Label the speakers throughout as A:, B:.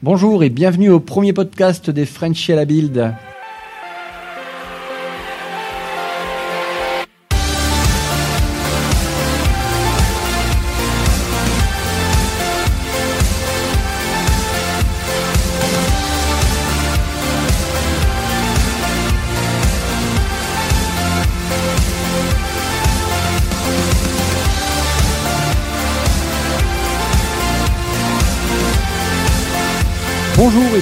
A: Bonjour et bienvenue au premier podcast des Frenchies à la Build.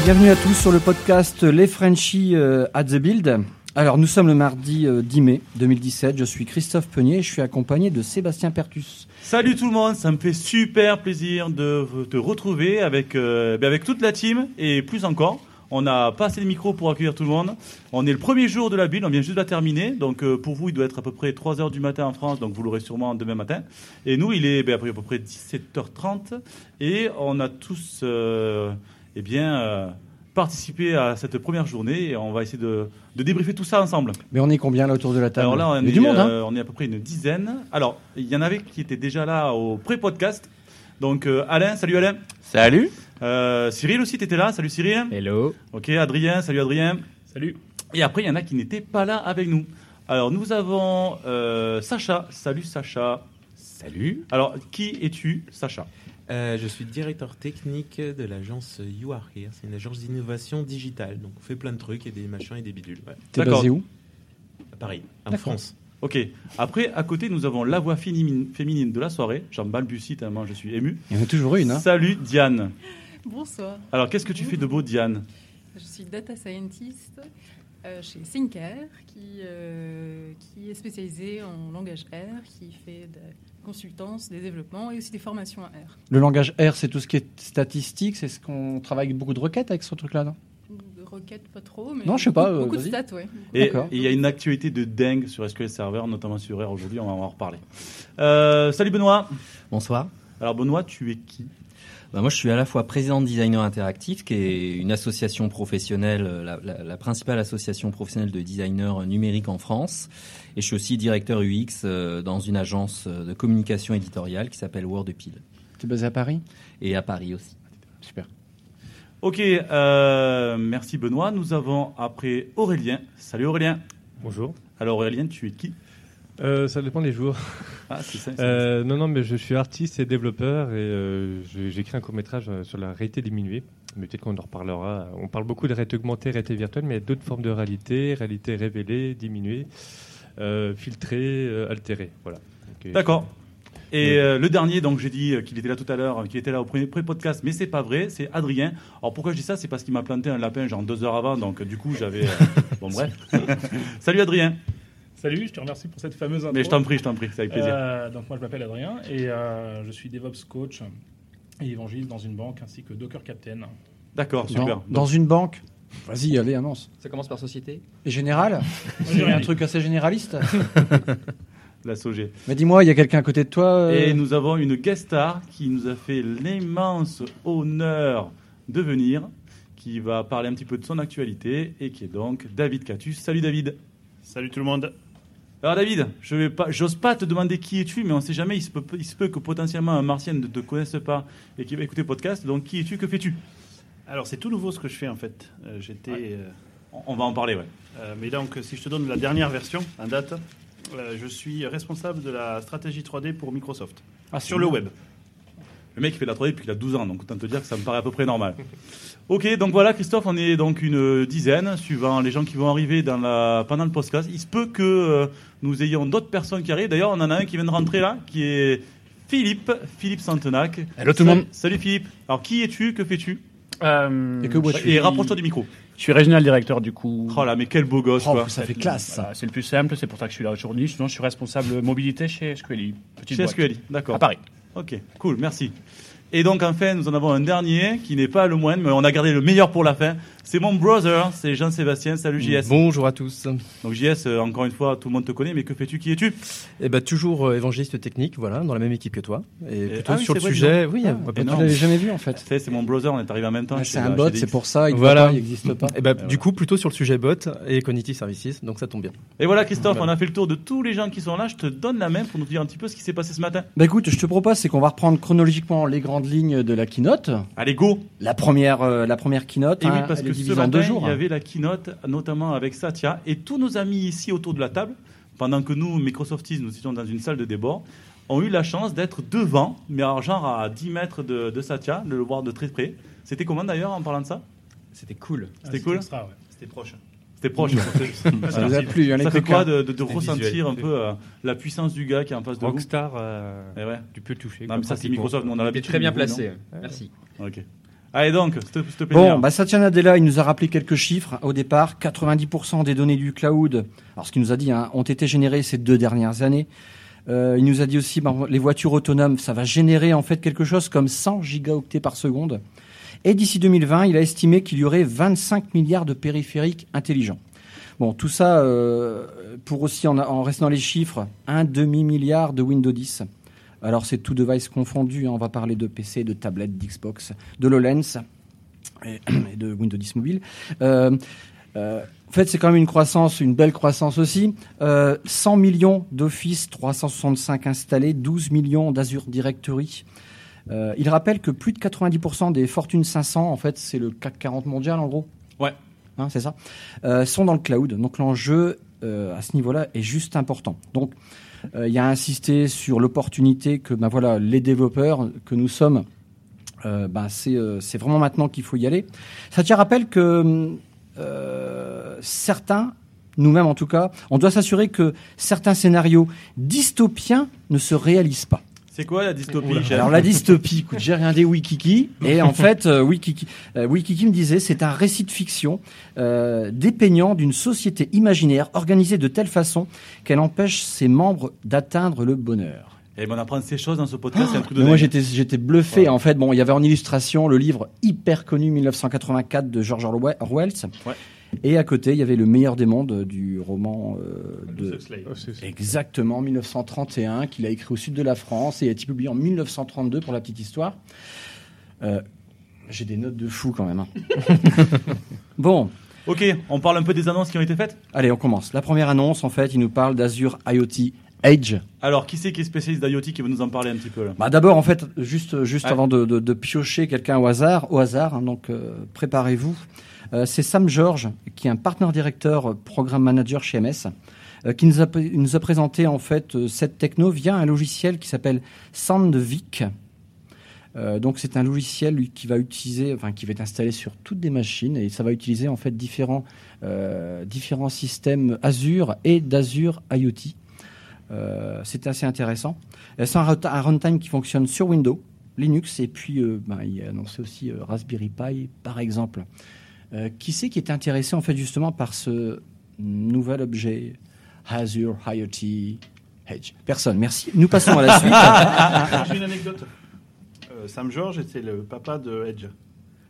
A: Bienvenue à tous sur le podcast Les Frenchies euh, at the Build. Alors nous sommes le mardi euh, 10 mai 2017, je suis Christophe Peunier et je suis accompagné de Sébastien Pertus.
B: Salut tout le monde, ça me fait super plaisir de te retrouver avec, euh, ben avec toute la team et plus encore. On n'a pas assez de micros pour accueillir tout le monde. On est le premier jour de la build, on vient juste de la terminer. Donc euh, pour vous, il doit être à peu près 3h du matin en France, donc vous l'aurez sûrement demain matin. Et nous, il est ben, à peu près 17h30 et on a tous euh, eh bien, euh, participé à cette première journée et on va essayer de, de débriefer tout ça ensemble.
A: Mais on est combien là autour de la table?
B: Alors là, on
A: Il y a
B: est,
A: du monde, hein?
B: euh, on est à peu près une dizaine. Alors, il y en avait qui étaient déjà là au pré-podcast. Donc, euh, Alain, salut Alain.
C: Salut.
B: Euh, Cyril aussi, t'étais là. Salut Cyril.
C: Hello.
B: Ok, Adrien, salut Adrien.
D: Salut.
B: Et après, il y en a qui n'étaient pas là avec nous. Alors, nous avons euh, Sacha. Salut Sacha.
C: Salut.
B: Alors, qui es-tu, Sacha?
E: Euh, je suis directeur technique de l'agence You Are Here. C'est une agence d'innovation digitale. Donc, on fait plein de trucs et des machins et des bidules. Ouais.
A: T'es
B: D'accord.
A: basé où?
E: À Paris, en. France.
B: Ok. Après, à côté, nous avons la voix féminine, de la soirée. J'en balbutie tellement je suis ému.
A: Il y en a toujours une. Hein
B: Salut Diane.
F: Bonsoir,
B: Alors, qu'est-ce que tu fais de beau, Diane?
F: Je suis data scientist euh, chez Thinker, qui, euh, qui est spécialisé en langage R, qui fait de consultance, des développements et aussi des formations à R.
A: Le langage R, c'est tout ce qui est statistique, c'est ce qu'on travaille avec beaucoup de requêtes avec ce truc-là, non?
F: De requêtes, pas trop, mais
A: Non, je sais pas,
F: beaucoup,
A: euh,
F: beaucoup de stats, ouais.
B: Et
A: D'accord.
B: il y a une actualité de dingue sur SQL Server, notamment sur R aujourd'hui, on va en reparler. Euh, salut Benoît.
C: Bonsoir.
B: Alors Benoît, tu es qui?
C: Bah, moi, je suis à la fois président de Designer Interactif, qui est une association professionnelle, euh, la, la- la principale association professionnelle de designers numériques en France. Et je suis aussi directeur UX euh, dans une agence euh, de communication éditoriale qui s'appelle Wordpil.
A: T'es basé à Paris?
C: Et à Paris aussi.
A: Super.
B: Ok, euh, merci Benoît. Nous avons après Aurélien. Salut Aurélien.
D: Bonjour.
B: Alors Aurélien, tu es qui?
D: Euh, ça dépend des jours.
B: Ah, c'est ça. c'est
D: Euh, non, non, mais je suis artiste et développeur et euh, j'ai écrit un court métrage sur la réalité diminuée. Mais peut-être qu'on en reparlera. On parle beaucoup de réalité augmentée, réalité virtuelle, mais il y a d'autres formes de réalité, réalité révélée, diminuée, filtrée, altérée. Voilà.
B: D'accord. Et euh, le dernier, donc j'ai dit euh, qu'il était là tout à l'heure, euh, qu'il était là au premier pré-podcast, mais c'est pas vrai, c'est Adrien. Alors pourquoi je dis ça? C'est parce qu'il m'a planté un lapin genre deux heures avant, donc du coup j'avais. bon bref. Salut Adrien.
G: Salut, je te remercie pour cette fameuse intro.
B: Mais je t'en prie, je t'en prie, c'est avec plaisir.
G: Euh, donc moi je m'appelle Adrien et euh, je suis DevOps coach et évangéliste dans une banque ainsi que Docker Captain.
B: D'accord,
A: Dans,
B: super.
A: dans une banque Vas-y, allez, annonce.
C: Ça commence par société
A: Et général
G: j'ai
A: C'est un truc assez généraliste
B: La SOG.
A: Mais dis-moi, il y a quelqu'un à côté de toi euh,
B: Et nous avons une guest star qui nous a fait l'immense honneur de venir, qui va parler un petit peu de son actualité et qui est donc David Catus. Salut David.
G: Salut tout le monde.
B: Alors David, je vais pas, j'ose pas te demander qui es-tu, mais on sait jamais, il se peut, il se peut que potentiellement un martien ne te connaisse pas et qu'il va écouter le podcast. Donc qui es-tu, que fais-tu?
H: Alors c'est tout nouveau ce que je fais en fait. Euh, J'étais, euh,
B: on, on va en parler, ouais.
H: euh, mais donc si je te donne la dernière version en date, je suis responsable de la stratégie 3D pour Microsoft
B: Ah,
H: sur le web.
B: Le mec il fait de la 3D depuis qu'il a 12 ans, donc autant te dire que ça me paraît à peu près normal. ok, donc voilà Christophe, on est donc une dizaine, suivant les gens qui vont arriver dans la, pendant le podcast. Il se peut que euh, nous ayons d'autres personnes qui arrivent. D'ailleurs, on en a un qui vient de rentrer là, qui est Philippe, Philippe Santenac.
I: Hello tout le monde.
B: Salut Philippe. Alors qui es-tu, que fais-tu?
I: Euh,
A: Et que bois-tu?
B: Et rapproche-toi du micro.
I: Je suis régional directeur du coup.
B: Oh là, mais quel beau gosse
A: Oh,
B: quoi.
A: ça fait classe. ça.
I: Voilà, c'est le plus simple, c'est pour ça que je suis là aujourd'hui. Sinon, je suis responsable mobilité chez SQLI. Petite
B: Chez
I: boîte.
B: SQLI, d'accord.
I: À Paris.
B: Ok, cool, merci. Et donc enfin, nous en avons un dernier qui n'est pas le moindre, mais on a gardé le meilleur pour la fin. C'est mon brother, c'est Jean-Sébastien. Salut JS.
J: Bonjour à tous.
B: Donc JS, euh, encore une fois, tout le monde te connaît, mais que fais-tu? Qui es-tu?
J: Eh ben toujours euh, évangéliste technique, voilà, dans la même équipe que toi. Et,
B: Et-
J: plutôt
B: ah oui,
J: sur le
B: vrai,
J: sujet, oui,
B: Ah,
J: tout-
A: Je l'avais jamais vu en fait.
B: Tu sais, c'est mon brother, on est arrivé en même temps.
A: Ah, c'est un bot, c'est pour ça. Il
J: Voilà.
A: n'existe pas.
J: Eh ben,
B: voilà.
J: du coup, plutôt sur le sujet bot et cognitive services, donc ça tombe bien.
B: Et voilà, Christophe, on a fait le tour de tous les gens qui sont là. Je te donne la main pour nous dire un petit peu ce qui s'est passé ce matin.
A: Bah écoute, je te propose, c'est qu'on va reprendre chronologiquement les grandes lignes de la keynote.
B: Allez, go
A: La première, euh, la première keynote,
B: Et oui,
A: hein,
B: parce que
A: est
B: ce
A: en
B: matin,
A: deux jours.
B: il y avait la keynote, notamment avec Satya et tous nos amis ici autour de la table, pendant que nous, Microsofties, nous étions dans une salle de débord, ont eu la chance d'être devant, mais alors genre à 10 mètres de, de Satya, de le voir de très près. C'était comment d'ailleurs en parlant de ça?
C: C'était cool.
B: C'était cool
G: ouais.
H: C'était proche.
B: C'était proche.
A: Ça vous a plu,
B: Ça fait quoi de, de- de
E: C'était
B: ressentir
E: visuel.
B: un peu euh, la puissance du gars qui est en face de vous?
D: Rockstar, euh,
B: Eh ouais.
D: tu peux le toucher.
B: Non,
D: quoi,
B: mais ça, c'est. Microsoft, nous, on a l'habitude.
C: très bien
B: vous,
C: placé. Merci.
B: Ok. Allez donc, s'il te plaît.
A: Bon, bah Satya Nadella, il nous a rappelé quelques chiffres au départ. 90% des données du cloud, alors ce qu'il nous a dit, hein, ont été générées ces deux dernières années. Euh, il nous a dit aussi, bah, les voitures autonomes, ça va générer en fait quelque chose comme 100 gigaoctets par seconde. Et d'ici 2020, il a estimé qu'il y aurait 25 milliards de périphériques intelligents. Bon, tout ça euh, pour aussi, en, en restant dans les chiffres, un demi-milliard de Windows 10. Alors c'est tout device confondu, hein, on va parler de PC, de tablettes, d'Xbox, de l'HoloLens et, et de Windows 10 mobile. Euh, euh, en fait, c'est quand même une croissance, une belle croissance aussi. Euh, 100 millions d'Office 365 installés, 12 millions d'Azure Directory. Euh, il rappelle que plus de 90% des Fortune 500, en fait, c'est le CAC 40 mondial en gros.
B: Ouais.
A: Hein, c'est ça. Euh, sont dans le cloud. Donc l'enjeu euh, à ce niveau-là est juste important. Donc euh, il y a insisté sur l'opportunité que ben voilà les développeurs que nous sommes, euh, ben, c'est euh, c'est vraiment maintenant qu'il faut y aller. Ça te rappelle que euh, certains, nous-mêmes en tout cas, on doit s'assurer que certains scénarios dystopiens ne se réalisent pas.
B: C'est quoi la dystopie chef
A: Alors la dystopie, écoute, j'ai regardé Wikiki et en fait euh, Wikiki, euh, Wikiki me disait c'est un récit de fiction euh, dépeignant d'une société imaginaire organisée de telle façon qu'elle empêche ses membres d'atteindre le bonheur.
B: Et ben, on apprend ces choses dans ce podcast, c'est un truc de
A: moi j'étais j'étais bluffé
B: Ouais.
A: en fait. Bon, il y avait en illustration le livre hyper connu 1984 de George Orwell.
B: Ouais.
A: Et à côté, il y avait le meilleur des mondes du roman euh, de.
D: Oh,
A: Exactement, 1931, qu'il a écrit au sud de la France et a été publié en 1932 pour la petite histoire. Euh, J'ai des notes de fou quand même. hein. bon,
B: Ok, on parle un peu des annonces qui ont été faites?
A: Allez, on commence. La première annonce, en fait, il nous parle d'Azure IoT Edge.
B: Alors, qui c'est qui est spécialiste d'IoT qui veut nous en parler un petit peu là?
A: Bah, D'abord, en fait, juste, juste
B: Ouais.
A: avant de, de- de piocher quelqu'un au hasard, au hasard hein, donc euh, préparez-vous. Euh, C'est Sam George, qui est un partenaire directeur, euh, programme manager chez MS, euh, qui nous a, présenté en fait cette techno via un logiciel qui s'appelle Sandvik. Donc c'est un logiciel qui va utiliser, enfin qui va être installé sur toutes des machines et ça va utiliser en fait différents différents systèmes Azure et d'Azure IoT. Euh, c'est assez intéressant. C'est un, run- un runtime qui fonctionne sur Windows, Linux et puis ben, il a annoncé aussi Raspberry Pi par exemple. Euh, qui c'est qui est intéressé en fait justement par ce nouvel objet? Azure IoT Edge Personne. Merci. Nous passons à la suite.
H: J'ai une anecdote. Euh, Sam George était le papa de Edge,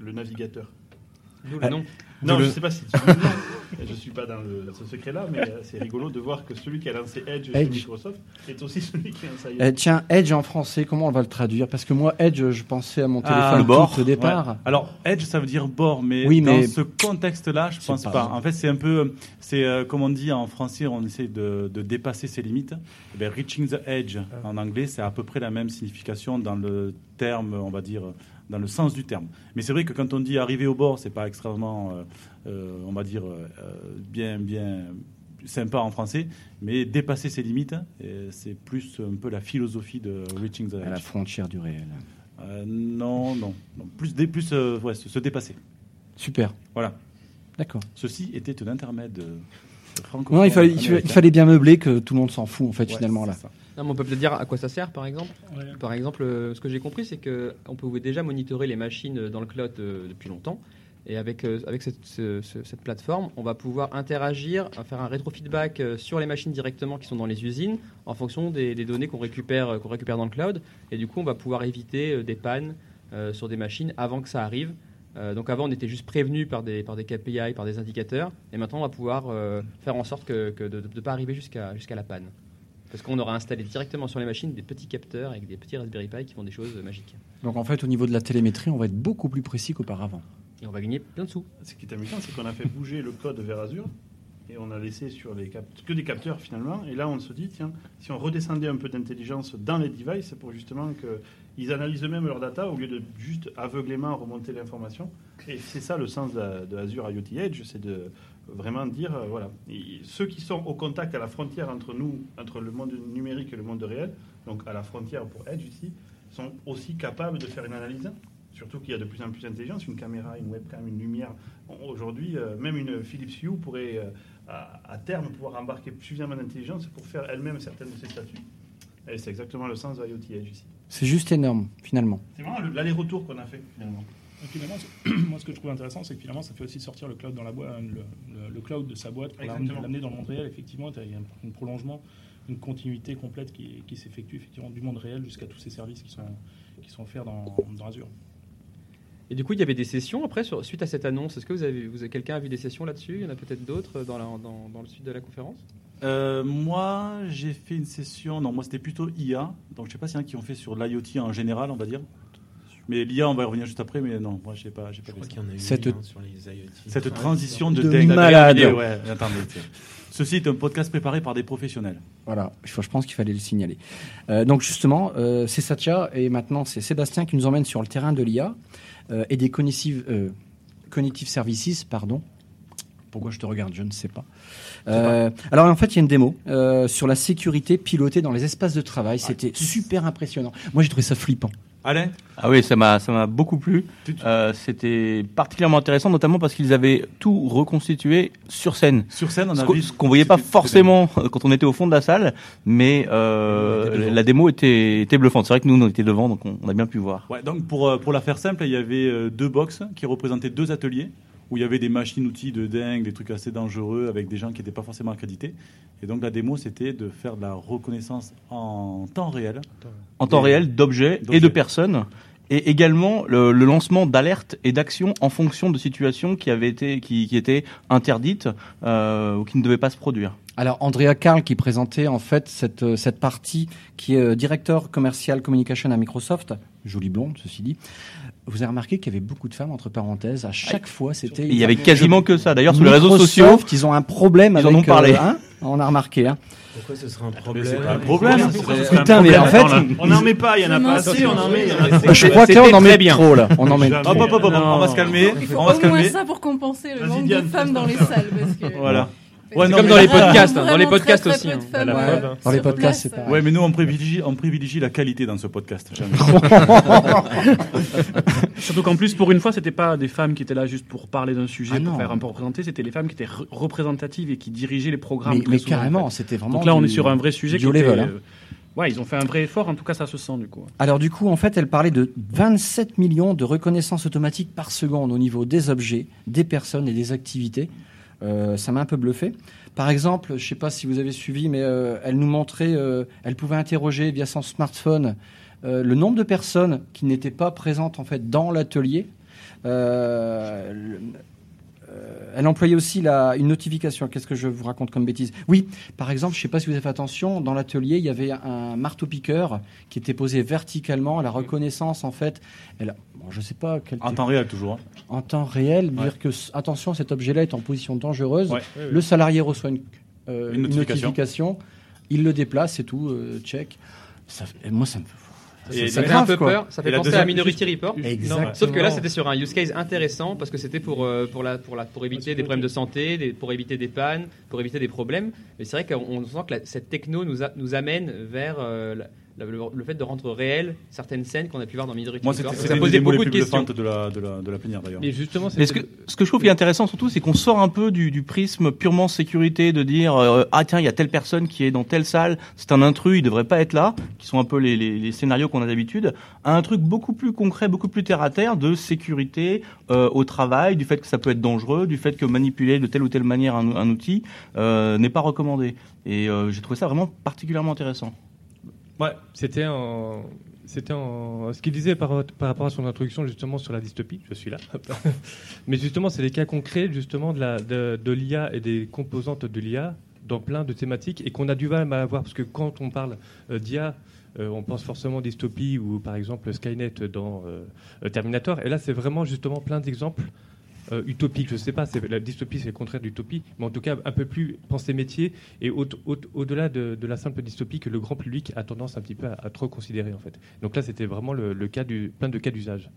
H: le navigateur.
E: D'où
A: Ah.
E: le nom.
H: Non, je ne sais pas si tu. Je ne suis pas dans le- ce secret-là, mais euh, c'est rigolo de voir que celui qui a lancé Edge, chez
A: Edge.
H: Microsoft est aussi celui qui a lancé.
A: Euh, tiens, Edge en français, comment on va le traduire? Parce que moi, Edge, je pensais à mon
B: Ah,
A: téléphone
B: le bord.
A: tout au départ.
B: Ouais. Alors, Edge, ça veut dire bord, mais,
A: Oui,
B: dans
A: mais-
B: ce contexte-là, je
A: C'est
B: pense
A: pas-
B: pas. En fait, c'est un peu, c'est euh, comme on dit en français, on essaie de, de dépasser ses limites. Eh bien, reaching the edge
A: Ah.
B: en anglais, c'est à peu près la même signification dans le terme, on va dire, dans le sens du terme. Mais c'est vrai que quand on dit arriver au bord, c'est pas extrêmement, euh, euh, on va dire, euh, bien, bien sympa en français, mais dépasser ses limites, c'est plus un peu la philosophie de reaching the
A: À la
B: edge.
A: frontière du réel.
B: Euh, non, non, non. Plus, dé- plus euh, ouais, se, se dépasser.
A: Super.
B: Voilà.
A: D'accord.
B: Ceci était un intermède euh.
A: Non, il fallait, il bien meubler que tout le monde s'en fout, en fait,
B: Ouais,
A: finalement, là.
B: ça.
K: Non, mais on peut peut-être dire à quoi ça sert, par exemple.
G: Ouais.
K: Par exemple, euh, ce que j'ai compris, c'est que on peut déjà monitorer les machines euh, dans le cloud euh, depuis longtemps. Et avec, euh, avec cette, ce- ce- cette plateforme, on va pouvoir interagir, faire un rétrofeedback sur les machines directement qui sont dans les usines en fonction des, des données qu'on récupère, qu'on récupère dans le cloud. Et du coup, on va pouvoir éviter des pannes sur des machines avant que ça arrive. Donc avant, on était juste prévenu par des, par des KPI, par des indicateurs, et maintenant, on va pouvoir faire en sorte que, que de ne pas arriver jusqu'à jusqu'à la panne. Parce qu'on aura installé directement sur les machines des petits capteurs avec des petits Raspberry Pi qui font des choses magiques.
A: Donc en fait, au niveau de la télémétrie, on va être beaucoup plus précis qu'auparavant.
K: Et on va gagner plein de sous.
H: Ce qui est amusant, c'est qu'on a fait bouger le code vers Azure et on a laissé sur les que des capteurs finalement. Et là, on se dit, tiens, si on redescendait un peu d'intelligence dans les devices pour justement qu'ils analysent eux-mêmes leur data au lieu de juste aveuglément remonter l'information. Et c'est ça le sens de, de Azure IoT Edge, c'est de vraiment dire, euh, voilà, Et ceux qui sont au contact à la frontière entre nous, entre le monde numérique et le monde réel, donc à la frontière pour Edge ici, sont aussi capables de faire une analyse. Surtout qu'il y a de plus en plus d'intelligence, une caméra, une webcam, une lumière. Aujourd'hui, euh, même une Philips Hue pourrait, euh, à, à terme, pouvoir embarquer suffisamment d'intelligence pour faire elle-même certaines de ses statuts. Et c'est exactement le sens de IoT Edge ici.
A: C'est juste énorme, finalement.
H: C'est vraiment le- l'aller-retour qu'on a fait, finalement.
G: Et finalement, moi, ce que je trouve intéressant, c'est que finalement, ça fait aussi sortir le cloud dans la boîte, le, le- le cloud de sa boîte pour l'amener dans le monde réel. Effectivement, il y a un, un prolongement, une continuité complète qui, qui s'effectue effectivement du monde réel jusqu'à tous ces services qui sont, qui sont offerts dans, dans Azure.
K: Et du coup, il y avait des sessions après, sur- suite à cette annonce. Est-ce que vous avez, vous avez- quelqu'un a vu des sessions là-dessus? Il y en a peut-être d'autres dans, la- dans, dans le suite de la conférence?
B: Euh, moi, j'ai fait une session. Non, moi, c'était plutôt IA. Donc, je sais pas s'il y en a qui ont fait sur l'IoT en général, on va dire. Mais l'IA, on va y revenir juste après. Mais non, moi, j'ai pas, j'ai pas vu
E: crois qu'il y en a eu
A: Cette-
E: une, hein, sur les IoT.
B: Cette transition de,
A: De
B: dingue.
A: malade.
B: Ouais, attendez. Ceci est un podcast préparé par des professionnels.
A: Voilà, je je pense qu'il fallait le signaler. Euh, donc justement, euh, c'est Satya et maintenant c'est Sébastien qui nous emmène sur le terrain de l'IA euh, et des cognitive, euh, cognitive services, pardon. Pourquoi je te regarde, je ne sais pas. Euh, alors en fait, il y a une démo euh, sur la sécurité pilotée dans les espaces de travail. C'était super impressionnant. Moi, j'ai trouvé ça flippant.
B: Alain
L: Ah oui, ça m'a ça m'a beaucoup plu. Euh, C'était particulièrement intéressant, notamment parce qu'ils avaient tout reconstitué sur scène.
B: Sur scène, on
L: Ce
B: a
L: ce qu'on voyait pas forcément euh, quand on était au fond de la salle, mais euh, la démo était, était bluffante. C'est vrai que nous, on était devant, donc on, on a bien pu voir.
B: Ouais, donc pour, pour la faire simple, il y avait deux box qui représentaient deux ateliers où il y avait des machines-outils de dingue, des trucs assez dangereux avec des gens qui n'étaient pas forcément accrédités. Et donc la démo, c'était de faire de la reconnaissance en temps réel.
L: En temps réel, d'objets et de personnes. Et également le, le lancement d'alertes et d'actions en fonction de situations qui avaient été qui, qui étaient interdites euh, ou qui ne devaient pas se produire.
A: Alors Andrea Karl qui présentait en fait cette, cette partie qui est euh, directeur commercial communication à Microsoft, jolie blonde ceci dit. Vous avez remarqué qu'il y avait beaucoup de femmes entre parenthèses. À chaque fois, c'était.
L: Il y avait quasiment que ça. D'ailleurs, sur les réseaux sociaux,
A: ils ont un problème
L: ils
A: avec.
L: en ont parlé.
A: euh, hein on a remarqué. Hein.
E: Pourquoi ce serait un problème
H: c'est pas un problème,
A: Putain, mais en fait,
H: On n'en met pas, il y en a pas assez, on en met. il y en a assez.
A: je crois que là, on en met trop là. On en met trop.
B: Hop, hop, hop, on va se calmer.
F: Il faut
B: On va se
F: au moins
B: calmer.
F: ça pour compenser le manque de femmes dans les salles.
B: Voilà. Ouais, non,
K: Comme
B: mais-
K: dans les podcasts, hein, dans les podcasts
F: très, très
K: aussi, hein.
F: femmes,
G: La
F: ouais,
G: preuve, hein.
A: Dans les podcasts, c'est pas-
B: Ouais, mais nous, on privilégie, on privilégie la qualité dans ce podcast.
I: Surtout qu'en plus, pour une fois, c'était pas des femmes qui étaient là juste pour parler d'un sujet,
A: Ah non.
I: pour faire un peu représenter, c'était les femmes qui étaient re- représentatives et qui dirigeaient les programmes.
A: Mais,
I: très
A: mais
I: souvent, en
A: carrément,
I: fait.
A: c'était vraiment.
I: Donc là, on est sur un vrai sujet
A: du
I: qui
A: haut
I: était,
A: level, hein.
I: euh, Ouais, ils ont fait un vrai effort, en tout cas, ça se sent du coup.
A: Alors du coup, en fait, elle parlait de 27 millions de reconnaissances automatiques par seconde au niveau des objets, des personnes et des activités. Euh, ça m'a un peu bluffé. Par exemple, je ne sais pas si vous avez suivi, mais euh, elle nous montrait, euh, elle pouvait interroger via son smartphone le nombre de personnes qui n'étaient pas présentes en fait dans l'atelier. Le- elle employait aussi la, une notification. Qu'est-ce que je vous raconte comme bêtise? Oui, par exemple, je ne sais pas si vous avez fait attention, dans l'atelier, il y avait un marteau-piqueur qui était posé verticalement. La reconnaissance, en fait, elle, je sais pas quel
B: En temps réel, toujours. hein.
A: en temps réel,
B: Ouais.
A: dire que attention, cet objet-là est en position dangereuse.
B: Ouais.
A: Le salarié reçoit une, euh,
B: Une
A: une
B: notification.
A: il le déplace, c'est tout, euh, check. Ça, fait- et moi, ça me
B: Et
K: Ça fait un peu
A: quoi.
K: peur. Ça fait penser
B: deuxième-
K: à Minority Report.
A: Exactement.
K: Sauf que là, c'était sur un use case intéressant parce que c'était pour, euh, pour, la, pour, la, pour éviter des problèmes de santé, des- pour éviter des pannes, pour éviter des problèmes. Mais c'est vrai qu'on on sent que la- cette techno nous, a- nous amène vers euh, la- le, le fait de rendre réel certaines scènes qu'on a pu voir dans Minority
B: Moi,
K: Report.
B: c'était
K: Ça posait beaucoup de questions.
B: de la, de la, de la plénière, d'ailleurs.
K: Mais justement,
L: Mais ce que, ce que je trouve qui est intéressant surtout, c'est qu'on sort un peu du, du prisme purement sécurité, de dire euh, ah tiens il y a telle personne qui est dans telle salle, c'est un intrus, il devrait pas être là, qui sont un peu les, les, les scénarios qu'on a d'habitude, à un truc beaucoup plus concret, beaucoup plus terre à terre de sécurité euh, au travail, du fait que ça peut être dangereux, du fait que manipuler de telle ou telle manière un, un outil euh, n'est pas recommandé. Et euh, j'ai trouvé ça vraiment particulièrement intéressant.
B: Ouais.
D: C'était en... C'était en... ce qu'il disait par, par rapport à son introduction justement sur la dystopie. Je suis là. Mais justement, c'est les cas concrets justement de la de, l'IA et des composantes de l'IA dans plein de thématiques et qu'on a du mal à avoir parce que quand on parle euh, d'IA, euh, on pense forcément dystopie ou par exemple Skynet dans euh, Terminator. Et là, c'est vraiment justement plein d'exemples euh, utopiques. Je ne sais pas, c'est- la dystopie c'est le contraire d'utopie, mais en tout cas un peu plus pensée métier et au- au- au-delà de, de la simple dystopie que le grand public a tendance un petit peu à, à trop considérer en fait. Donc là, c'était vraiment le, le cas du plein de cas d'usage.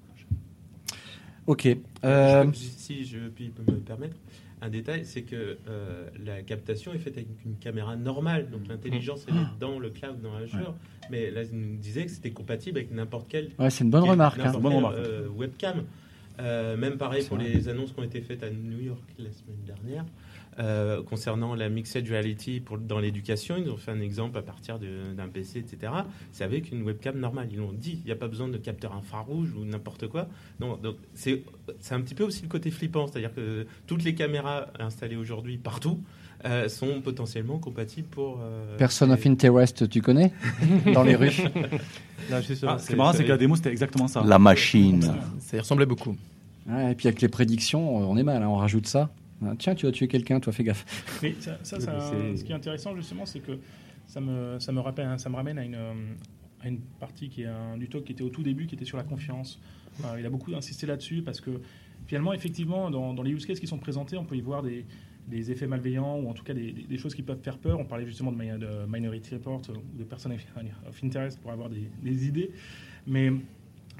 A: Ok. Euh,
E: Je- si je puis me permettre, un détail, c'est que euh, la captation est faite avec une caméra normale, donc l'intelligence elle est dans le cloud, dans Azure. Mais là, il nous disait que c'était compatible avec n'importe quel.
A: Ouais, c'est une bonne
E: quel-
A: remarque, hein.
E: n'importe
A: Bonne
E: quelle,
A: remarque.
E: euh, webcam. Euh, même pareil pour
A: vrai.
E: les annonces qui ont été faites à New York la semaine dernière. euh, concernant la mixed reality pour, dans l'éducation, ils ont fait un exemple à partir d'un PC, etc. C'est avec une webcam normale. Ils l'ont dit. Il n'y a pas besoin de capteur infrarouge ou n'importe quoi. Non, donc c'est c'est un petit peu aussi le côté flippant, c'est-à-dire que toutes les caméras installées aujourd'hui partout euh, sont potentiellement compatibles pour. euh,
A: Person of Interest, tu connais Dans les rues.
B: Ah, ce qui est marrant, c'est que la démo, c'était exactement ça.
L: La machine.
J: Ça y ressemblait beaucoup.
A: Ouais, et puis avec les prédictions, on est mal, hein, on rajoute ça. Ah, Tiens, tu vas tuer quelqu'un, toi, fais gaffe.
G: Mais ça, ça, ça-
A: C'est-
G: ce qui est intéressant justement, c'est que ça me, ça me rappelle, ça me ramène à une, euh, à une partie qui est un, du talk qui était au tout début, qui était sur la confiance. Il a beaucoup insisté là-dessus parce que finalement, effectivement, dans, dans les use cases qui sont présentés, on peut y voir des, des effets malveillants ou en tout cas des, des- des choses qui peuvent faire peur. On parlait justement de, mi- de Minority Report euh, ou de personnes of interest pour avoir des, des idées. Mais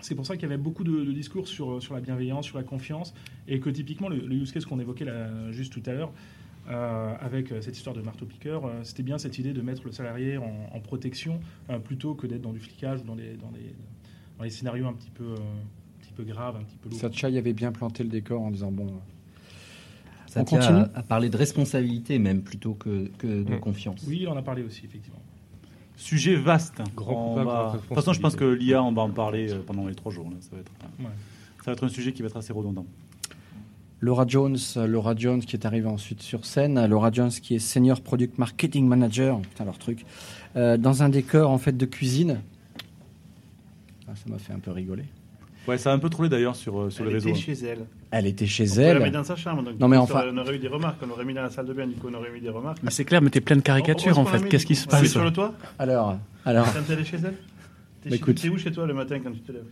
G: c'est pour ça qu'il y avait beaucoup de, discours sur, la bienveillance, sur la confiance, et que typiquement le, le use case qu'on évoquait juste tout à l'heure, euh, avec euh, cette histoire de marteau-piqueur, c'était bien cette idée de mettre le salarié en, protection plutôt que d'être dans du flicage ou dans dans les, scénarios un petit peu, un petit peu graves, un petit peu lourds.
A: Satchai avait bien planté le décor en disant bon.
C: Ça
A: on
C: tient
A: continue
C: à, à parler de responsabilité même plutôt que, que de confiance.
G: Oui, on en a parlé aussi, effectivement.
B: Sujet vaste.
G: Grand
B: va- De toute façon, je pense que l'IA, on va en parler euh, pendant les trois jours. là. Ça, va être, euh,
G: Ouais.
B: ça va être un sujet qui va être assez redondant.
A: Laura Jones, Laura Jones qui est arrivée ensuite sur scène. Laura Jones qui est senior product marketing manager, putain leur truc, euh, dans un décor en fait de cuisine. Ah, ça m'a fait un peu rigoler.
B: Ouais, ça a un peu trollé d'ailleurs sur, euh, sur
H: Elle
B: les réseaux.
H: était chez elle.
A: Elle était chez
H: On
A: elle.
H: la met dans sa chambre. Donc
A: non mais
H: on
A: enfin,
H: aurait- on aurait eu des remarques. On aurait mis dans la salle de bain. Du coup, on aurait mis des remarques.
I: Mais c'est clair, mais t'es plein de caricatures
H: On- on
I: en fait. Qu'est-ce qui se.
H: On
I: passe
H: sur le toit
A: alors, alors,
H: Quand elle est chez elle T'es
A: Bah, écoute.
H: T'es où chez toi le matin quand tu te lèves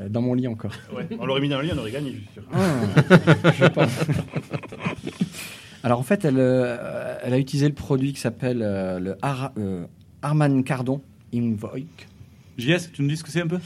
A: euh, dans mon lit encore.
H: Ouais. On l'aurait mis dans le lit, on aurait gagné, je suis sûr.
A: Ah, je pense. Alors en fait, elle, euh, elle a utilisé le produit qui s'appelle euh, le Ar- euh, Harman Kardon Invoic.
B: JS, tu nous dis ce que c'est un peu?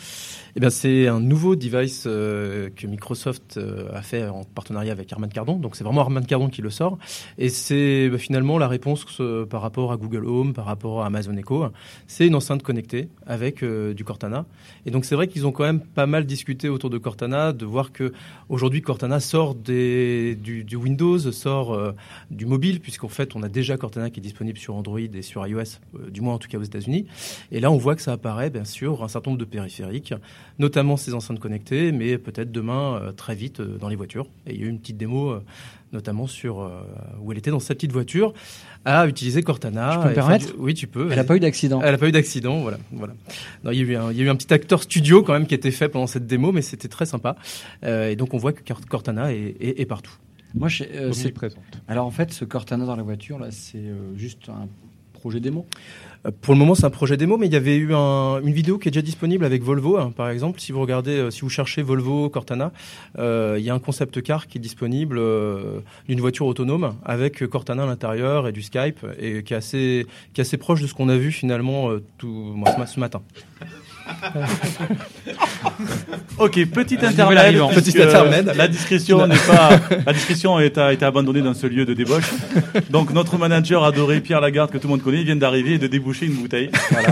J: Eh bien, c'est un nouveau device euh, que Microsoft euh, a fait en partenariat avec Harman Kardon. Donc, c'est vraiment Harman Kardon qui le sort. Et c'est bah, finalement la réponse euh, par rapport à Google Home, par rapport à Amazon Echo. C'est une enceinte connectée avec du Cortana. Et donc, c'est vrai qu'ils ont quand même pas mal discuté autour de Cortana, de voir que aujourd'hui Cortana sort des, du, du Windows, sort du mobile, puisqu'en fait, on a déjà Cortana qui est disponible sur Android et sur iOS, du moins en tout cas aux États-Unis. Et là, on voit que ça apparaît, bien sûr, un certain nombre de périphériques, notamment ces enceintes connectées, mais peut-être demain, euh, très vite, euh, dans les voitures. Et il y a eu une petite démo, euh, notamment sur euh, où elle était dans sa petite voiture, à utiliser Cortana.
A: Je peux me permettre
J: du- Oui, tu peux.
A: Elle n'a pas eu d'accident.
J: Elle n'a pas eu d'accident, voilà. voilà. Non, il, y a eu un, il y a eu un petit acteur studio quand même qui a été fait pendant cette démo, mais c'était très sympa. Euh, et donc on voit que Cort- Cortana est, est- est partout.
A: Moi, je- euh, c'est-
D: Omniprésente.
A: Alors en fait, ce Cortana dans la voiture là, c'est euh, juste un projet démo?
J: Euh, Pour le moment, c'est un projet démo, mais il y avait eu un- une vidéo qui est déjà disponible avec Volvo, hein, par exemple. Si vous regardez, euh, si vous cherchez Volvo Cortana, euh, il y a un concept car qui est disponible d'une voiture autonome avec Cortana à l'intérieur et du Skype, et qui est assez, qui est assez proche de ce qu'on a vu finalement ce matin.
B: Ok, petit
J: nouvel
B: intermède.
J: Petit.
B: La discrétion n'est pas. La discrétion a été, a été abandonnée dans ce lieu de débauche. Donc notre manager adoré Pierre Lagarde que tout le monde connaît, il vient d'arriver et de déboucher une bouteille. Voilà.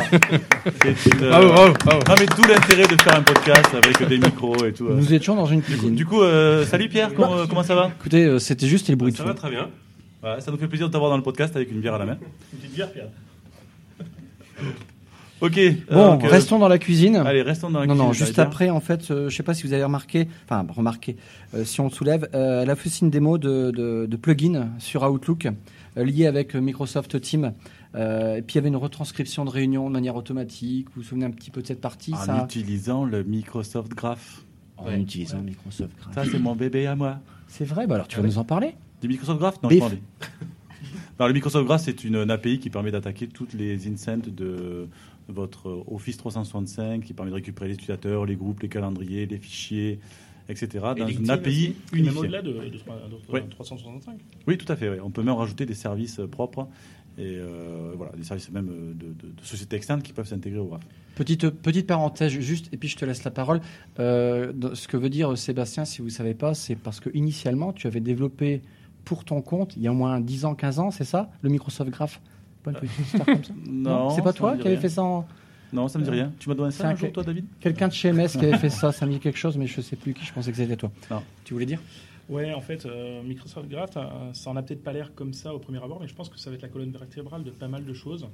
B: C'est une, euh,
J: Bravo, bravo, bravo.
B: Non mais d'où l'intérêt de faire un podcast avec des micros et tout. euh.
A: Nous étions dans une
B: Du coup,
A: cuisine.
B: du coup, euh, salut Pierre, comment, comment ça va?
A: Écoutez, euh, c'était juste les bruits de
B: Ça va très bien. Ouais, ça nous fait plaisir de t'avoir dans le podcast avec une bière à la main.
H: Une petite bière, Pierre.
B: Ok.
A: Bon, restons dans la cuisine.
B: Allez, restons dans la
A: non,
B: cuisine.
A: non,
B: j'allais
A: juste après, en fait, euh, je sais pas si vous avez remarqué, enfin remarqué, euh, si on soulève, euh, elle a fait une démo de, de, de plugin sur Outlook euh, lié avec euh, Microsoft Teams Euh, et puis il y avait une retranscription de réunion de manière automatique. Vous vous souvenez un petit peu de cette partie
B: En
A: ça?
B: utilisant le Microsoft Graph.
A: En utilisant Microsoft Graph.
B: Ça, c'est mon bébé à moi.
A: C'est vrai, bah alors tu vas nous en parler
B: Du Microsoft Graph? Non,
A: Bif.
B: je m'en vais. Alors, le Microsoft Graph, c'est une, une API qui permet d'attaquer toutes les incents de votre Office 365, qui permet de récupérer les utilisateurs, les groupes, les calendriers, les fichiers, etc.
G: Et
B: dans une API
G: et Même
B: unifiée.
G: au-delà de, de, trois- de-
B: Ouais.
G: 365.
B: Oui, tout à fait. ouais. On peut même rajouter des services euh, propres et euh, voilà, des services même euh, de, de- de sociétés externes qui peuvent s'intégrer au Graph.
A: Petite, petite parenthèse juste, et puis je te laisse la parole. Euh, ce que veut dire Sébastien, si vous ne savez pas, c'est parce que initialement, tu avais développé pour ton compte, il y a au moins 10 ans, 15 ans, c'est ça Le Microsoft Graph? Pas une petite histoire comme ça
B: Non,
A: C'est pas
B: ça
A: toi
B: me dit
A: qui avais
B: rien.
A: fait ça en-
B: Non, ça me dit rien. Tu m'as donné
A: C'est
B: ça un
A: un
B: jour,
A: que-
B: toi, David?
A: Quelqu'un de chez MS qui avait fait ça, ça me dit quelque chose, mais je sais plus qui, je pensais que c'était toi.
B: Non.
A: Tu voulais dire?
G: Ouais, en fait, euh, Microsoft Graph, euh, ça en a peut-être pas l'air comme ça au premier abord, mais je pense que ça va être la colonne vertébrale de pas mal de choses.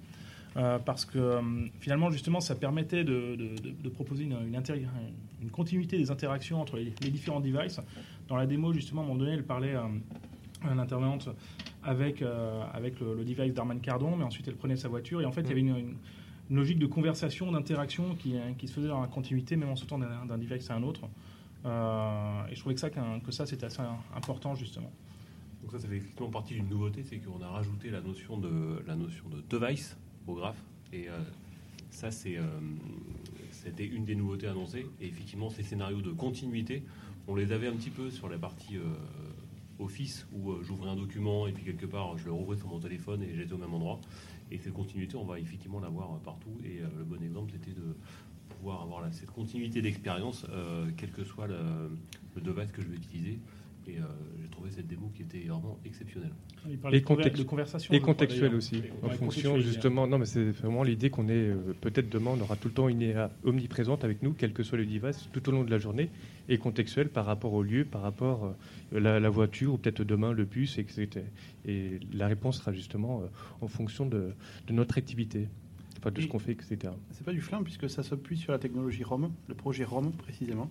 G: Euh, parce que euh, finalement, justement, ça permettait de, de- de- de proposer une, une, intér- une continuité des interactions entre les, les différents devices. Dans la démo, justement, à un moment donné, elle parlait euh, à l'intervenante avec, euh, avec le, le device d'Arman Cardon, mais ensuite elle prenait sa voiture et en fait, il y avait une, une- une logique de conversation, d'interaction qui, euh, qui se faisait dans la continuité, même en sautant d'un device à un autre. Euh, et je trouvais que ça, que ça c'était assez important, justement.
M: Donc ça, ça fait effectivement partie d'une nouveauté, c'est qu'on a rajouté la notion de la notion de device au graphe. Et euh, ça, c'est euh, c'était une des nouveautés annoncées. Et effectivement, ces scénarios de continuité, on les avait un petit peu sur la partie euh, Office où euh, j'ouvrais un document et puis quelque part je le rouvrais sur mon téléphone et j'étais au même endroit. Et cette continuité, on va effectivement l'avoir euh, partout. Et euh, le bon exemple, c'était de pouvoir avoir cette continuité d'expérience, quel que soit le, le que je vais utiliser. Et euh, j'ai trouvé cette démo qui était vraiment exceptionnelle.
G: Il parlait
D: Et,
G: de conver-
D: context-
G: de conversation,
D: et
G: je crois,
D: contextuel
G: d'ailleurs.
D: aussi, en fonction justement. Non, mais c'est vraiment l'idée qu'on est euh, peut-être demain, on aura tout le temps une IA omniprésente avec nous, quel que soit le device, tout au long de la journée, et contextuel par rapport au lieu, par rapport à la, la voiture, ou peut-être demain le bus, etc. Et la réponse sera justement euh, en fonction de, de notre activité, enfin de ce qu'on fait, etc.
H: C'est pas du flan puisque ça s'appuie sur la technologie ROM, le projet ROM précisément,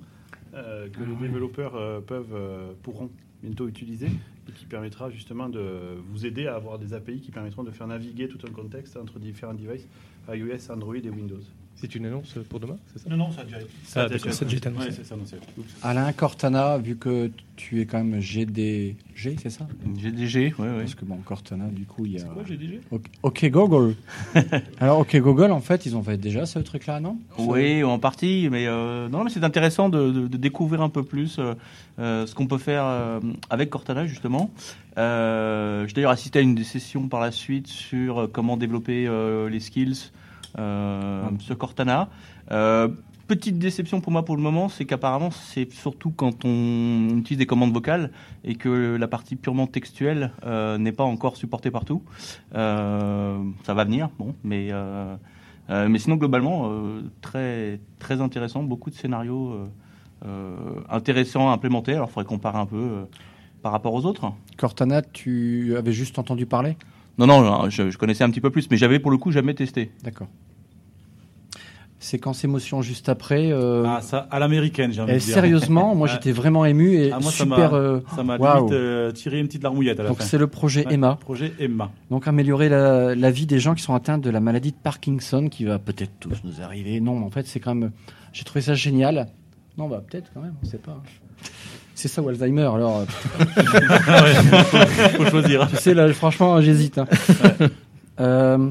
H: euh, que
D: Ah
H: développeurs euh, peuvent, euh, pourront bientôt utiliser et qui permettra justement de vous aider à avoir des API qui permettront de faire naviguer tout un contexte entre différents devices, iOS, Android et Windows.
D: C'est une annonce pour demain, c'est ça?
H: Non, non, ça a déjà été-
D: Ça a déjà-
H: ça a
D: déjà été annoncé.
H: c'est ça, annoncé. Oups.
A: Alain Cortana, vu que tu es quand même GDG, c'est ça?
B: GDG, oui, oui.
A: Parce que bon, Cortana, du coup, il y a.
G: quoi, GDG
A: Ok, ok Google. Alors, ok Google, en fait, ils ont fait déjà ce truc-là, non?
L: Oui, en partie, mais euh, non, mais c'est intéressant de, de- de découvrir un peu plus euh, euh, ce qu'on peut faire euh, avec Cortana justement. Euh, J'ai d'ailleurs assisté à une des sessions par la suite sur comment développer euh, les skills euh, sur Cortana. Euh, petite déception pour moi pour le moment, c'est qu'apparemment c'est surtout quand on utilise des commandes vocales et que la partie purement textuelle euh, n'est pas encore supportée partout. Euh, ça va venir, bon, mais euh, mais sinon, globalement, euh, très, très intéressant, beaucoup de scénarios euh, intéressants à implémenter. Alors, il faudrait comparer un peu par rapport aux autres.
A: Cortana, tu avais juste entendu parler?
L: Non, non, je, je connaissais un petit peu plus, mais j'avais pour le coup jamais testé.
A: D'accord. Séquence émotion juste après. euh,
B: Ah, ça, à l'américaine, j'ai envie
A: et
B: de dire.
A: sérieusement, moi
B: Ah.
A: j'étais vraiment ému et
B: Ah, moi,
A: super.
B: m'a-
A: euh,
B: ça m'a limite euh, tiré une petite larmouillette à la
A: Donc
B: fin.
A: c'est le projet
B: Ouais,
A: Emma.
B: Projet Emma.
A: Donc améliorer la, la vie des gens qui sont atteints de la maladie de Parkinson, qui va peut-être tous nous arriver. Non, mais en fait, c'est quand même. J'ai trouvé ça génial. Non, bah peut-être quand même, on sait pas. C'est ça ou Alzheimer, alors. euh,
B: Ouais, faut choisir.
A: Tu sais, là, franchement, j'hésite. hein. Euh,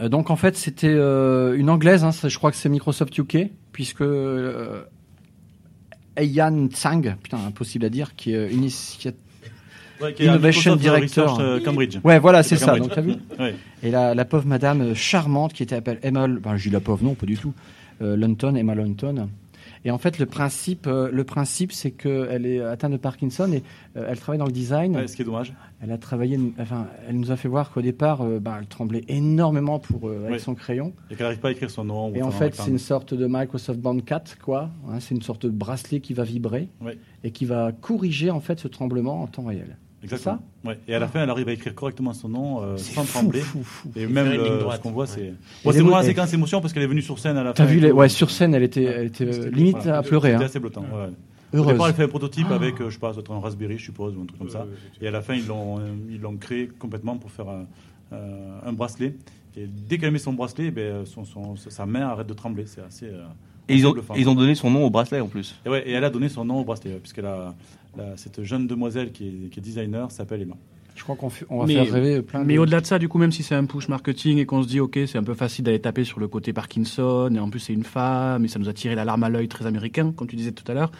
A: euh, donc en fait, c'était euh, une anglaise. hein, je crois que c'est Microsoft UK, puisque euh, Ayan Tsang, putain, impossible à dire, qui est
B: Ouais,
A: Innovation Director.
B: Euh, Cambridge.
A: Ouais, voilà, c'est ça. Donc, vu
B: Ouais.
A: Et la, la pauvre madame charmante qui était appelée Emma, ben, je dis la pauvre, non, pas du tout, euh, Lunton, Emma Lunton. Et en fait, le principe, euh, le principe, c'est qu'elle est atteinte de Parkinson et euh, elle travaille dans le design.
B: Ouais, ce qui est dommage.
A: Elle a travaillé, enfin, elle nous a fait voir qu'au départ, euh, ben, elle tremblait énormément pour avec son crayon.
B: Et qu'elle n'arrive pas à écrire son nom.
A: Et en fait, c'est une sorte de Microsoft Band 4, quoi. hein, c'est une sorte de bracelet qui va vibrer et qui va corriger en fait ce tremblement en temps réel.
B: Exactement.
A: ça
B: Ouais. Et à la fin, elle arrive à écrire correctement son nom euh, sans
A: fou,
B: trembler.
A: fou, fou.
B: Et même
A: ligne
B: ce qu'on voit, c'est.
A: Ouais.
B: Bon, c'est
A: mots-
B: la séquence émotion parce qu'elle est venue sur scène à la
A: T'as
B: fin.
A: vu
B: et
A: les, ouais, sur scène, elle était, elle était euh, limite
B: Voilà.
A: à pleurer.
B: C'était
A: hein.
B: assez blottant. ouais. Au
A: Heureuse.
B: départ, elle fait un prototype avec, euh, je sais pas, un Raspberry, je suppose, ou un truc comme ça. Et à la fin, ils l'ont, euh, ils l'ont créé complètement pour faire un, euh, un bracelet. Et dès qu'elle met son bracelet, ben, son, son- sa main arrête de trembler. C'est assez. euh,
L: Et ils ont, ils ont donné son nom au bracelet en plus.
B: Et, ouais, et elle a donné son nom au bracelet, ouais, puisque la, cette jeune demoiselle qui est, qui est designer s'appelle Emma.
A: Je crois qu'on on va
I: mais,
A: faire rêver plein
I: mais
A: de...
I: au-delà de ça, du coup, même si c'est un push marketing et qu'on se dit, ok, c'est un peu facile d'aller taper sur le côté Parkinson, et en plus c'est une femme, et ça nous a tiré la larme à l'œil très américain, comme tu disais tout à l'heure.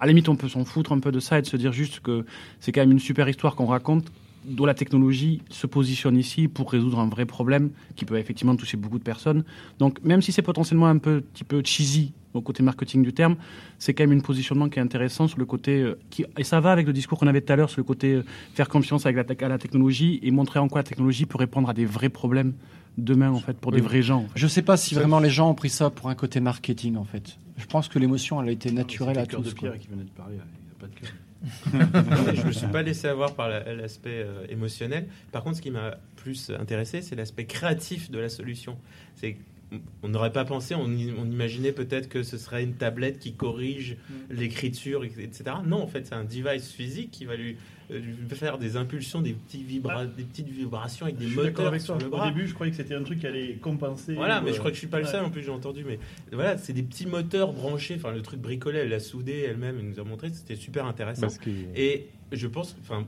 I: À la limite, on peut s'en foutre un peu de ça et de se dire juste que c'est quand même une super histoire qu'on raconte, dont la technologie se positionne ici pour résoudre un vrai problème qui peut effectivement toucher beaucoup de personnes. Donc, même si c'est potentiellement un peu, petit peu cheesy au côté marketing du terme, c'est quand même un positionnement qui est intéressant sur le côté euh, qui, et ça va avec le discours qu'on avait tout à l'heure sur le côté euh, faire confiance avec la, à la technologie et montrer en quoi la technologie peut répondre à des vrais problèmes demain en fait pour des
A: Oui.
I: vrais gens. en fait.
A: Je sais pas si vraiment les gens ont pris ça pour un côté marketing en fait. Je pense que l'émotion elle a été naturelle à
H: le cœur
A: tous.
H: de
A: quoi.
H: Pierre qui venait de parler, il n'y a pas de cœur.
E: Je me suis pas laissé avoir par la- l'aspect euh, émotionnel. Par contre, ce qui m'a plus intéressé, c'est l'aspect créatif de la solution. On n'aurait pas pensé, on, imaginait peut-être que ce serait une tablette qui corrige l'écriture, etc. Non, en fait, c'est un device physique qui va lui, euh, lui faire des impulsions, des, petits vibra- des petites vibrations avec des
H: Je suis d'accord
E: moteurs
H: avec
E: sur le
H: Au
E: bras.
H: début, je croyais que c'était un truc qui allait compenser.
E: Voilà, mais
H: euh,
E: je crois que je suis pas le
H: ouais.
E: seul en plus, j'ai entendu. Mais voilà, c'est des petits moteurs branchés. Enfin, le truc bricolé, elle l'a soudé elle-même, elle nous a montré, c'était super intéressant.
D: Parce que-
E: Et je pense, enfin,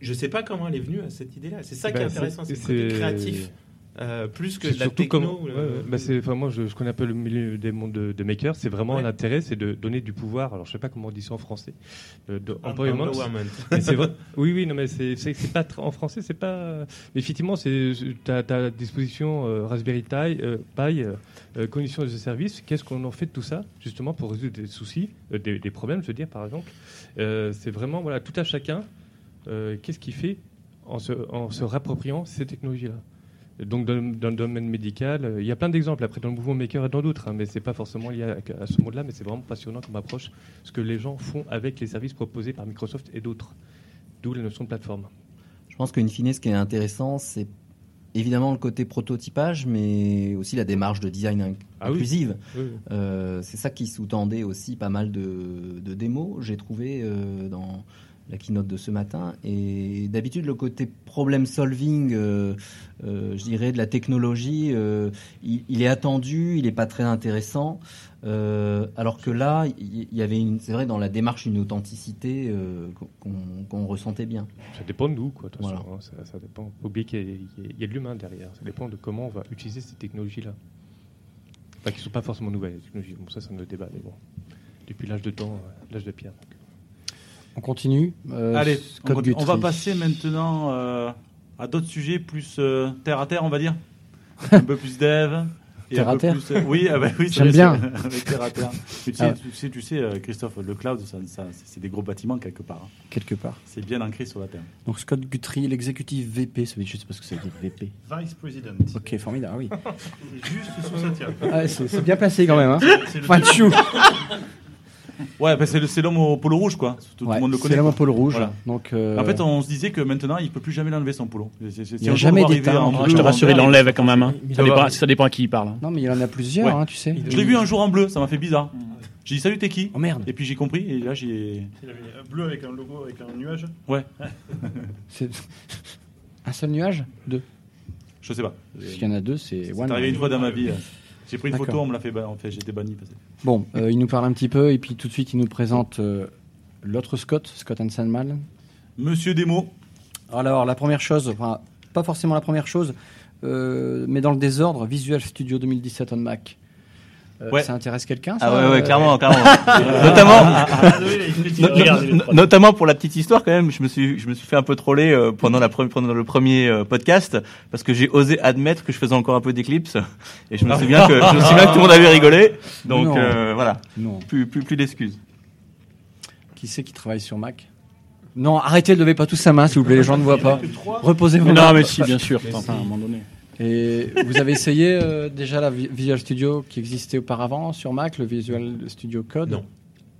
E: je sais pas comment elle est venue à cette idée-là. C'est ça qui est
D: Bah,
E: intéressant, c'est le côté
D: c'est-
E: créatif. Euh, plus que de la
D: surtout
E: techno.
D: ouais, ouais. Bah, c'est- moi, je, je connais un peu le milieu des mondes de, de makers. C'est vraiment
E: Ouais.
D: l'intérêt, c'est de donner du pouvoir. Alors, je sais pas comment on dit ça en français. euh, de empowerment. c'est vrai- Oui, oui, non, mais c'est pas en français, c'est pas. mais effectivement, c'est tu as, à disposition euh, Raspberry Pi, euh, euh, euh, conditions de service. Qu'est-ce qu'on en fait de tout ça, justement, pour résoudre des soucis, euh, des, des problèmes, je veux dire, par exemple? Euh, c'est vraiment voilà, tout à chacun. euh, Qu'est-ce qu'il fait en se, en se rappropriant ces technologies-là? Donc dans, dans le domaine médical, euh, il y a plein d'exemples après dans le mouvement maker et dans d'autres, hein, mais c'est pas forcément lié à, à ce monde-là, mais c'est vraiment passionnant comme approche ce que les gens font avec les services proposés par Microsoft et d'autres. D'où la notion de plateforme.
C: Je pense qu'in fine, ce qui est intéressant, c'est évidemment le côté prototypage, mais aussi la démarche de design
D: Ah
C: inclusive.
D: Oui, oui.
C: Euh, c'est ça qui sous-tendait aussi pas mal de, de démos, j'ai trouvé euh, dans la keynote de ce matin. Et d'habitude, le côté problem solving, euh, euh, je dirais, de la technologie, euh, il, il est attendu, il n'est pas très intéressant. Alors que là, il il y, avait, une- c'est vrai, dans la démarche, une authenticité qu'on ressentait bien.
D: Ça dépend de nous, quoi. de toute
C: Voilà.
D: façon, hein, ça, ça dépend. Faut oublier qu'il y, a- y de l'humain derrière. Ça dépend de comment on va utiliser ces technologies-là. Enfin, qui ne sont pas forcément nouvelles, les technologies. Bon, ça, c'est un autre débat, mais bon. Depuis l'âge de temps, l'âge de pierre.
A: On continue. Euh,
B: Allez, on, continue. on va passer maintenant euh, à d'autres sujets plus euh, terre à terre, on va dire. un peu plus dev. et
A: Terre à terre
B: plus, euh, Oui, ah bah oui c'est
A: J'aime bien.
B: avec terre à terre. Mais tu, sais,
A: Ah.
B: tu sais, tu sais, euh, Christophe, le cloud, ça, ça, c'est des gros bâtiments quelque part. hein.
A: Quelque part.
B: C'est bien ancré sur la terre.
A: Donc Scott Guthrie, l'exécutif VP, ça veut dire- je sais pas ce que ça veut dire VP.
H: Vice President.
A: Ok, formidable, ah oui.
H: Juste sous sa tire.
A: Ah, c'est c'est bien placé quand même. Hein.
H: C'est le-
A: Point de chou.
B: Ouais, bah, c'est c'est l'homme au polo rouge, quoi. Tout,
A: Ouais,
B: le monde le
A: c'est
B: connaît.
A: l'homme au polo rouge.
B: Voilà.
A: Donc, euh,
B: En fait, on se disait que maintenant, il peut plus jamais l'enlever son polo. C'est- c'est-
A: Il
B: si
A: y a jamais d'état
I: je te rassure,
B: en
I: il l'enlève quand même. hein. Ça, dépend,
D: avoir-
I: ça dépend à qui il parle. hein.
A: Non, mais il y en a plusieurs,
B: Ouais.
A: hein, tu sais.
B: Je l'ai vu un jour en bleu, ça m'a fait bizarre. J'ai dit salut, t'es qui
A: Oh merde.
B: Et puis j'ai compris, et là j'ai.
H: Il avait un bleu avec un logo, avec un nuage.
B: Ouais,
A: C'est un seul nuage? Deux.
B: je sais pas.
A: Parce qu'il y en a deux, c'est
B: C'est arrivé une fois dans ma vie. J'ai pris une photo, on me l'a fait, en fait, j'étais banni.
A: Bon, euh, il nous parle un petit peu et puis tout de suite il nous présente euh, l'autre Scott, Scott Hansenmal.
B: Monsieur Demo,
A: Alors la première chose, enfin, pas forcément la première chose, euh, mais dans le désordre, Visual Studio 2017 on Mac. Euh,
B: Ouais.
A: Ça intéresse quelqu'un
L: Ah ouais, ouais,
A: Euh,
L: clairement, clairement. notamment,
H: Ah,
L: no-
H: trop-
L: notamment pour la petite histoire quand même, je me suis, je me suis fait un peu troller euh, pendant la pre- pendant le premier euh, podcast parce que j'ai osé admettre que je faisais encore un peu d'éclipse et je me souviens que je me souviens que tout le monde avait rigolé. Donc
A: Non.
L: euh, voilà,
A: Non.
L: plus plus plus d'excuses.
A: Qui c'est qui travaille sur Mac? Non, arrêtez, ne levez pas tous sa main, s'il vous plaît, les gens ne voient pas. Reposez vos
I: Mais
A: mains.
I: non, mais si, bien sûr. Enfin, à un moment donné.
A: Et vous avez essayé euh, déjà la Vi- Visual Studio qui existait auparavant sur Mac, le Visual Studio Code
E: Non.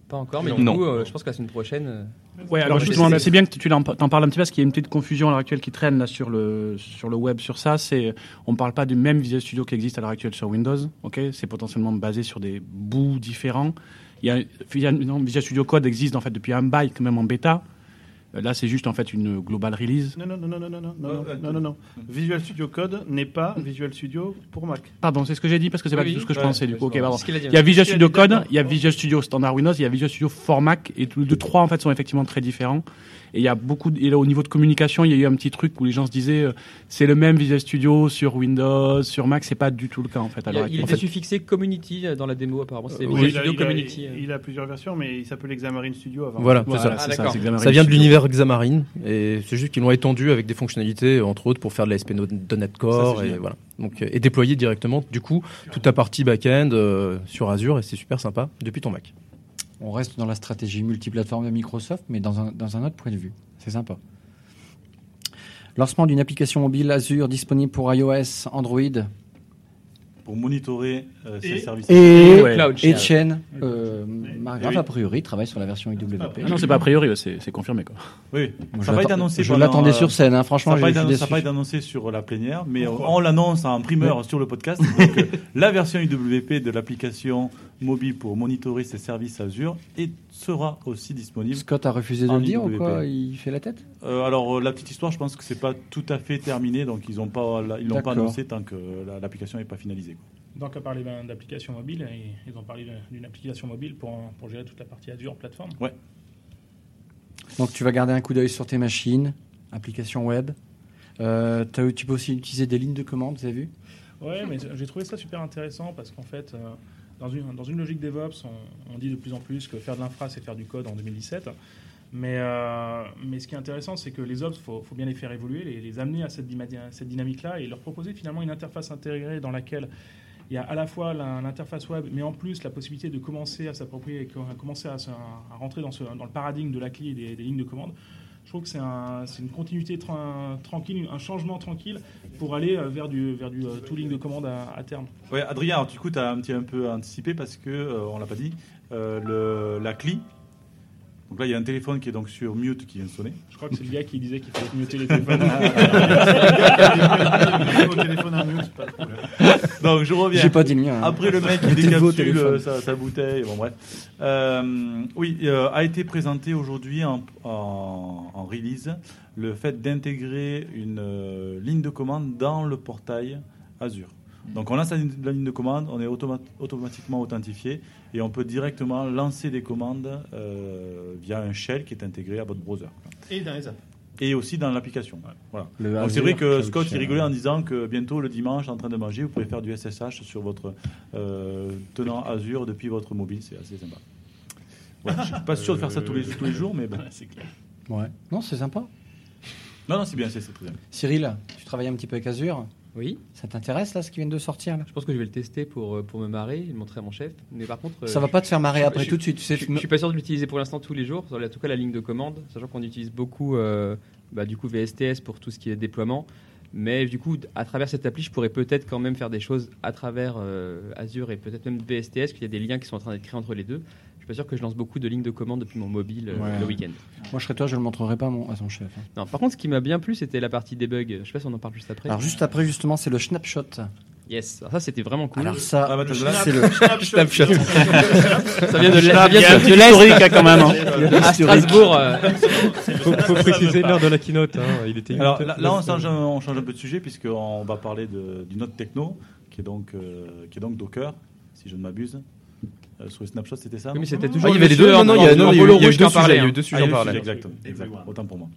K: Pas encore, mais
L: Non.
K: du coup, euh, je pense que la semaine prochaine. euh,
I: Ouais, alors justement,
K: tester.
I: c'est bien que tu en t'en parles un petit peu parce qu'il y a une petite confusion à l'heure actuelle qui traîne là sur le sur le web sur ça. C'est on parle pas du même Visual Studio qui existe à l'heure actuelle sur Windows. Ok, c'est potentiellement basé sur des bouts différents. Il y a, il y a- non, Visual Studio Code existe en fait depuis un bail quand même en bêta. Là, c'est juste en fait une global release.
H: Non, non, non, non, non, non, non, non, non, non, non. Visual Studio Code n'est pas Visual Studio pour Mac.
I: Pardon, c'est ce que j'ai dit parce que c'est
K: Oui,
I: pas du tout
K: oui.
I: ce que je
B: Ouais,
I: pensais du coup. Ok, pardon.
K: dit.
I: Il y a Visual Studio Code, il y a Visual Studio Standard Windows, il y a Visual Studio for Mac et tous les deux trois en fait sont effectivement très différents. Et il y a beaucoup de- et là, au niveau de communication, il y a eu un petit truc où les gens se disaient euh, c'est le même Visual Studio sur Windows, sur Mac, c'est pas du tout le cas en fait. à
K: Il, il était suffixé Community euh, dans la démo apparemment.
H: Euh,
K: Visual
H: il, a,
K: Studio
H: il a-
K: Community.
H: il a plusieurs versions, mais il s'appelait Xamarin Studio avant.
J: Voilà,
I: Voilà,
J: c'est ça.
K: Ah,
I: ça,
J: vient de l'univers Xamarin et c'est juste qu'ils l'ont étendu avec des fonctionnalités, entre autres pour faire de la SP.NET Core
B: Ça,
J: et voilà. Donc et déployer directement du coup toute ta partie back-end euh, sur Azure et c'est super sympa depuis ton Mac.
A: On reste dans la stratégie multiplateforme de Microsoft, mais dans un, dans un autre point de vue. C'est sympa. Lancement d'une application mobile Azure disponible pour iOS, Android
B: Pour monitorer euh, ces
H: Et-
B: services.
A: et,
I: Ouais.
K: Cloud
A: et. Chen. Euh, Margrave,
H: oui.
A: a priori, travaille sur la version IWP.
I: Ah non, c'est pas a priori, c'est confirmé quoi.
B: Oui,
A: Moi,
B: ça n'a été
A: l'attends-
B: annoncé.
A: Je l'attendais
B: euh,
A: sur scène, hein,
B: Ça
A: franchement,
B: n'a ça a
A: déçu.
B: pas été annoncé sur la plénière, mais
H: Pourquoi
B: on l'annonce en primeur sur le podcast. Donc, euh, la version IWP de l'application mobile pour monitorer ses services Azure et sera aussi disponible.
A: Scott a refusé de le dire ou quoi Il fait la tête?
B: Euh, alors euh, la petite histoire, je pense que c'est pas tout à fait terminé, donc ils ont pas, ils l'ont pas annoncé tant que la- l'application n'est pas finalisée. quoi.
G: Donc, à parler ben, d'application mobile, et ils ont parlé d'une application mobile pour, pour gérer toute la partie Azure plateforme.
A: Donc tu vas garder un coup d'œil sur tes machines, application web. Euh, tu peux aussi utiliser des lignes de commande, vous avez vu?
G: Ouais, mais j'ai trouvé ça super intéressant parce qu'en fait, euh, dans, une, logique DevOps, on, dit de plus en plus que faire de l'infra, c'est faire du code en 2017. Mais, euh, mais ce qui est intéressant, c'est que les ops, il faut, bien les faire évoluer, les, amener à cette, dynamique-là et leur proposer finalement une interface intégrée dans laquelle il y a à la fois l'interface web, mais en plus la possibilité de commencer à s'approprier, à commencer à, rentrer dans, le paradigme de la clé et des, lignes de commande. Je trouve que c'est un- c'est une continuité tra- tranquille, un changement tranquille pour aller euh, vers du, vers du euh, tooling de commande à, à terme.
B: Ouais, Adrien, alors, du coup, tu as un petit un peu anticipé parce que, euh, on l'a pas dit, euh, le, la CLI. Donc là, il y a un téléphone qui est donc sur mute qui vient de sonner.
G: Je crois que c'est le gars qui disait qu'il fallait muter les téléphones.
B: Donc je reviens.
A: J'ai pas dit le mien. hein.
B: Après le mec qui décapsule sa, sa bouteille, bon bref. Euh, oui, euh, a été présenté aujourd'hui en release le fait d'intégrer une euh, ligne de commande dans le portail Azure. Donc on lance la, ligne- la ligne de commande, on est automa- automatiquement authentifié et on peut directement lancer des commandes euh, via un shell qui est intégré à votre browser.
H: Et dans les apps.
B: Et aussi dans l'application. Voilà. Donc c'est vrai que Scott il rigolait en disant que bientôt le dimanche en train de manger vous pouvez faire du SSH sur votre euh, tenant Azure depuis votre mobile, c'est assez sympa. Ouais, je suis pas sûr de faire ça tous les, tous les jours, mais bon.
H: C'est clair.
A: Ouais. Non, c'est sympa.
B: Non, non, c'est bien, c'est très bien.
A: Cyril, tu travailles un petit peu avec Azure.
K: Oui,
A: Ça t'intéresse là, ce qui vient de sortir là?
K: Je pense que je vais le tester pour, euh, pour me marrer et le montrer à mon chef. Mais par contre, euh,
A: Ça va pas te faire marrer
K: je-
A: après
K: je-
A: tout de suite. Tu sais,
K: je, je suis pas sûr de l'utiliser pour l'instant tous les jours, en tout cas la ligne de commande, sachant qu'on utilise beaucoup euh, bah, du coup VSTS pour tout ce qui est déploiement. Mais du coup, à travers cette appli, je pourrais peut-être quand même faire des choses à travers euh, Azure et peut-être même VSTS, qu'il y a des liens qui sont en train d'être créés entre les deux. Je suis pas sûr que je lance beaucoup de lignes de commande depuis mon mobile euh,
A: Ouais.
K: le week-end.
A: Moi, je serais toi, je le montrerai pas à, mon- à son chef. hein.
K: Non, par contre, ce qui m'a bien plu, c'était la partie debug. Je sais pas si on en parle juste après.
A: Alors juste après, justement, c'est le snapshot.
K: Yes, Alors ça c'était vraiment cool.
A: Alors ça,
B: Ah bah, t'as
A: c'est le
K: Snapshot. ça vient de, ça vient
I: il y a un
K: de,
I: petit
K: de l'Est.
I: historique, hein, quand même, hein.
K: À Strasbourg. euh,
D: faut, faut préciser l'heure de la keynote. hein. Il était
B: Alors là, là, on, change, un- on change un peu de sujet puisqu'on va parler de- d'une autre techno qui est donc, euh, qui est donc Docker, si je ne m'abuse. Euh, sur les snapshots, c'était ça
K: Oui,
B: non
K: mais c'était
B: Ah,
K: toujours
J: il y avait les deux.
K: monsieur
J: Non, non, il y a, eu- deux sujets. Il y a
K: hein.
J: eu deux sujets
B: Ah,
J: en parallèle.
B: sujet, exact, exact. Autant pour moi.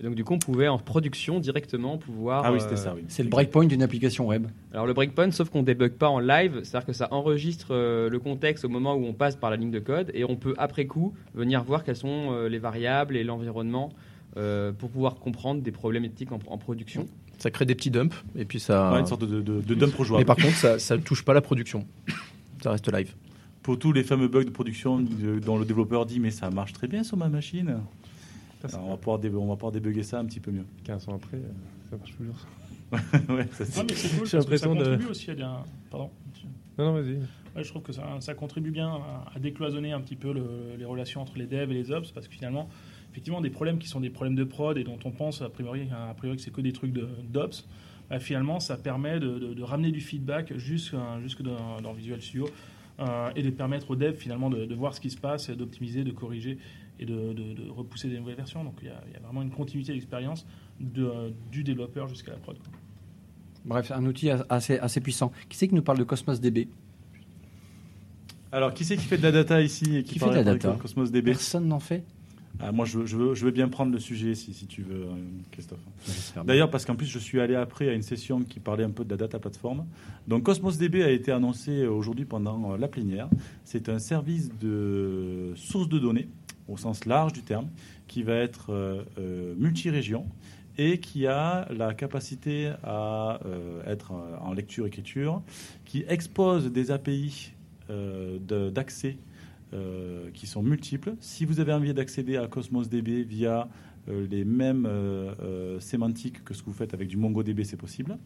K: Et donc du coup, on pouvait en production directement pouvoir.
B: Ah oui,
K: euh,
B: c'était ça, oui.
A: c'est le breakpoint d'une application web.
K: Alors le breakpoint, sauf qu'on débug pas en live, c'est-à-dire que ça enregistre euh, le contexte au moment où on passe par la ligne de code et on peut après coup venir voir quelles sont euh, les variables et l'environnement euh, pour pouvoir comprendre des problématiques en, en production.
J: Ça crée des petits dumps et puis ça.
B: Ouais, une sorte de, de, de dump
J: Mais par contre, ça, ça touche pas la production. Ça reste live.
B: Pour tous les fameux bugs de production dont le développeur dit mais ça marche très bien sur ma machine. Alors, on, va pouvoir dé- on va pouvoir débugger ça un petit peu mieux.
D: 15 ans après, euh, ça marche toujours.
B: ouais, ça, c'est-
G: Non, mais c'est cool parce que ça
D: de-
G: contribue aussi à dire. Pardon.
D: Non, non, vas-y.
G: Ouais, je trouve que ça, ça contribue bien à, à décloisonner un petit peu le- les relations entre les devs et les ops parce que finalement, effectivement, des problèmes qui sont des problèmes de prod et dont on pense a priori, a priori que c'est que des trucs de- d'ops, bah, finalement, ça permet de, de- de ramener du feedback jusque, jusque dans, dans Visual Studio euh, et de permettre aux devs finalement de, de voir ce qui se passe, d'optimiser, de corriger et de, de- de repousser des nouvelles versions. Donc il y a, il y a vraiment une continuité d'expérience de, euh, du développeur jusqu'à la prod. quoi.
A: Bref, un outil assez, assez puissant. Qui c'est qui nous parle de Cosmos DB
B: Alors, qui c'est qui fait de la data ici et qui,
A: Qui fait de la data?
B: Cosmos DB
A: Personne n'en fait
B: Ah, Moi, je, je veux, je veux bien prendre le sujet si, si tu veux, euh, Christophe. D'ailleurs, parce qu'en plus, je suis allé après à une session qui parlait un peu de la data platform. Donc, Cosmos DB a été annoncé aujourd'hui pendant euh, la plénière. C'est un service de source de données, au sens large du terme, qui va être euh, euh, multi-région et qui a la capacité à euh, être euh, en lecture-écriture, qui expose des API euh, de- d'accès euh, qui sont multiples. Si vous avez envie d'accéder à Cosmos DB via euh, les mêmes euh, sémantiques que ce que vous faites avec du MongoDB, c'est possible.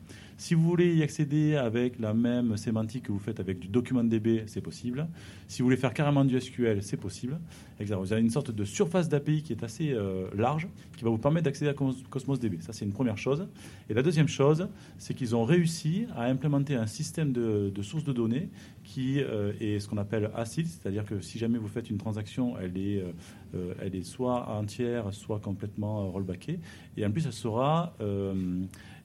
B: Si vous voulez y accéder avec la même sémantique que vous faites avec du DocumentDB, c'est possible. Si vous voulez faire carrément du SQL, c'est possible. Vous avez une sorte de surface d'API qui est assez euh, large, qui va vous permettre d'accéder à Cos- Cosmos DB. Ça, c'est une première chose. Et la deuxième chose, c'est qu'ils ont réussi à implémenter un système de, sources de données qui euh, est ce qu'on appelle ACID, c'est-à-dire que si jamais vous faites une transaction, elle est, euh, elle est soit entière, soit complètement rollbackée. Et en plus, elle sera,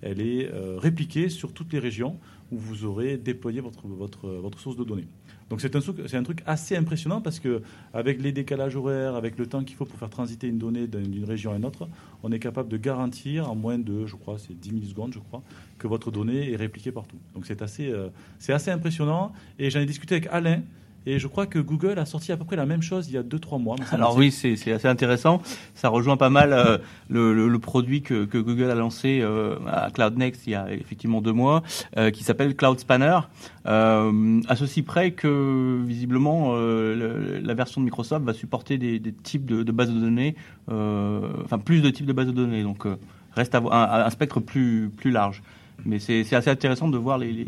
B: elle est euh, répliquée sur toutes les régions où vous aurez déployé votre, source de données. Donc c'est un, truc- assez impressionnant parce que avec les décalages horaires, avec le temps qu'il faut pour faire transiter une donnée d'une région à une autre, on est capable de garantir en moins de, je crois, c'est 10 millisecondes, je crois, que votre donnée est répliquée partout. Donc c'est assez, euh, c'est assez impressionnant. Et j'en ai discuté avec Alain. Et je crois que Google a sorti à peu près la même chose il y a 2-3 mois.
L: Alors oui, c'est assez intéressant. Ça rejoint pas mal euh, le, le- le produit que, que Google a lancé euh, à Cloud Next il y a effectivement deux mois, euh, qui s'appelle Cloud Spanner. À ceci près que visiblement le- la version de Microsoft va supporter des, des types de, de bases de données, enfin plus de types de bases de données. Donc reste à un, un spectre plus plus large. Mais c'est c'est assez intéressant de voir les, les,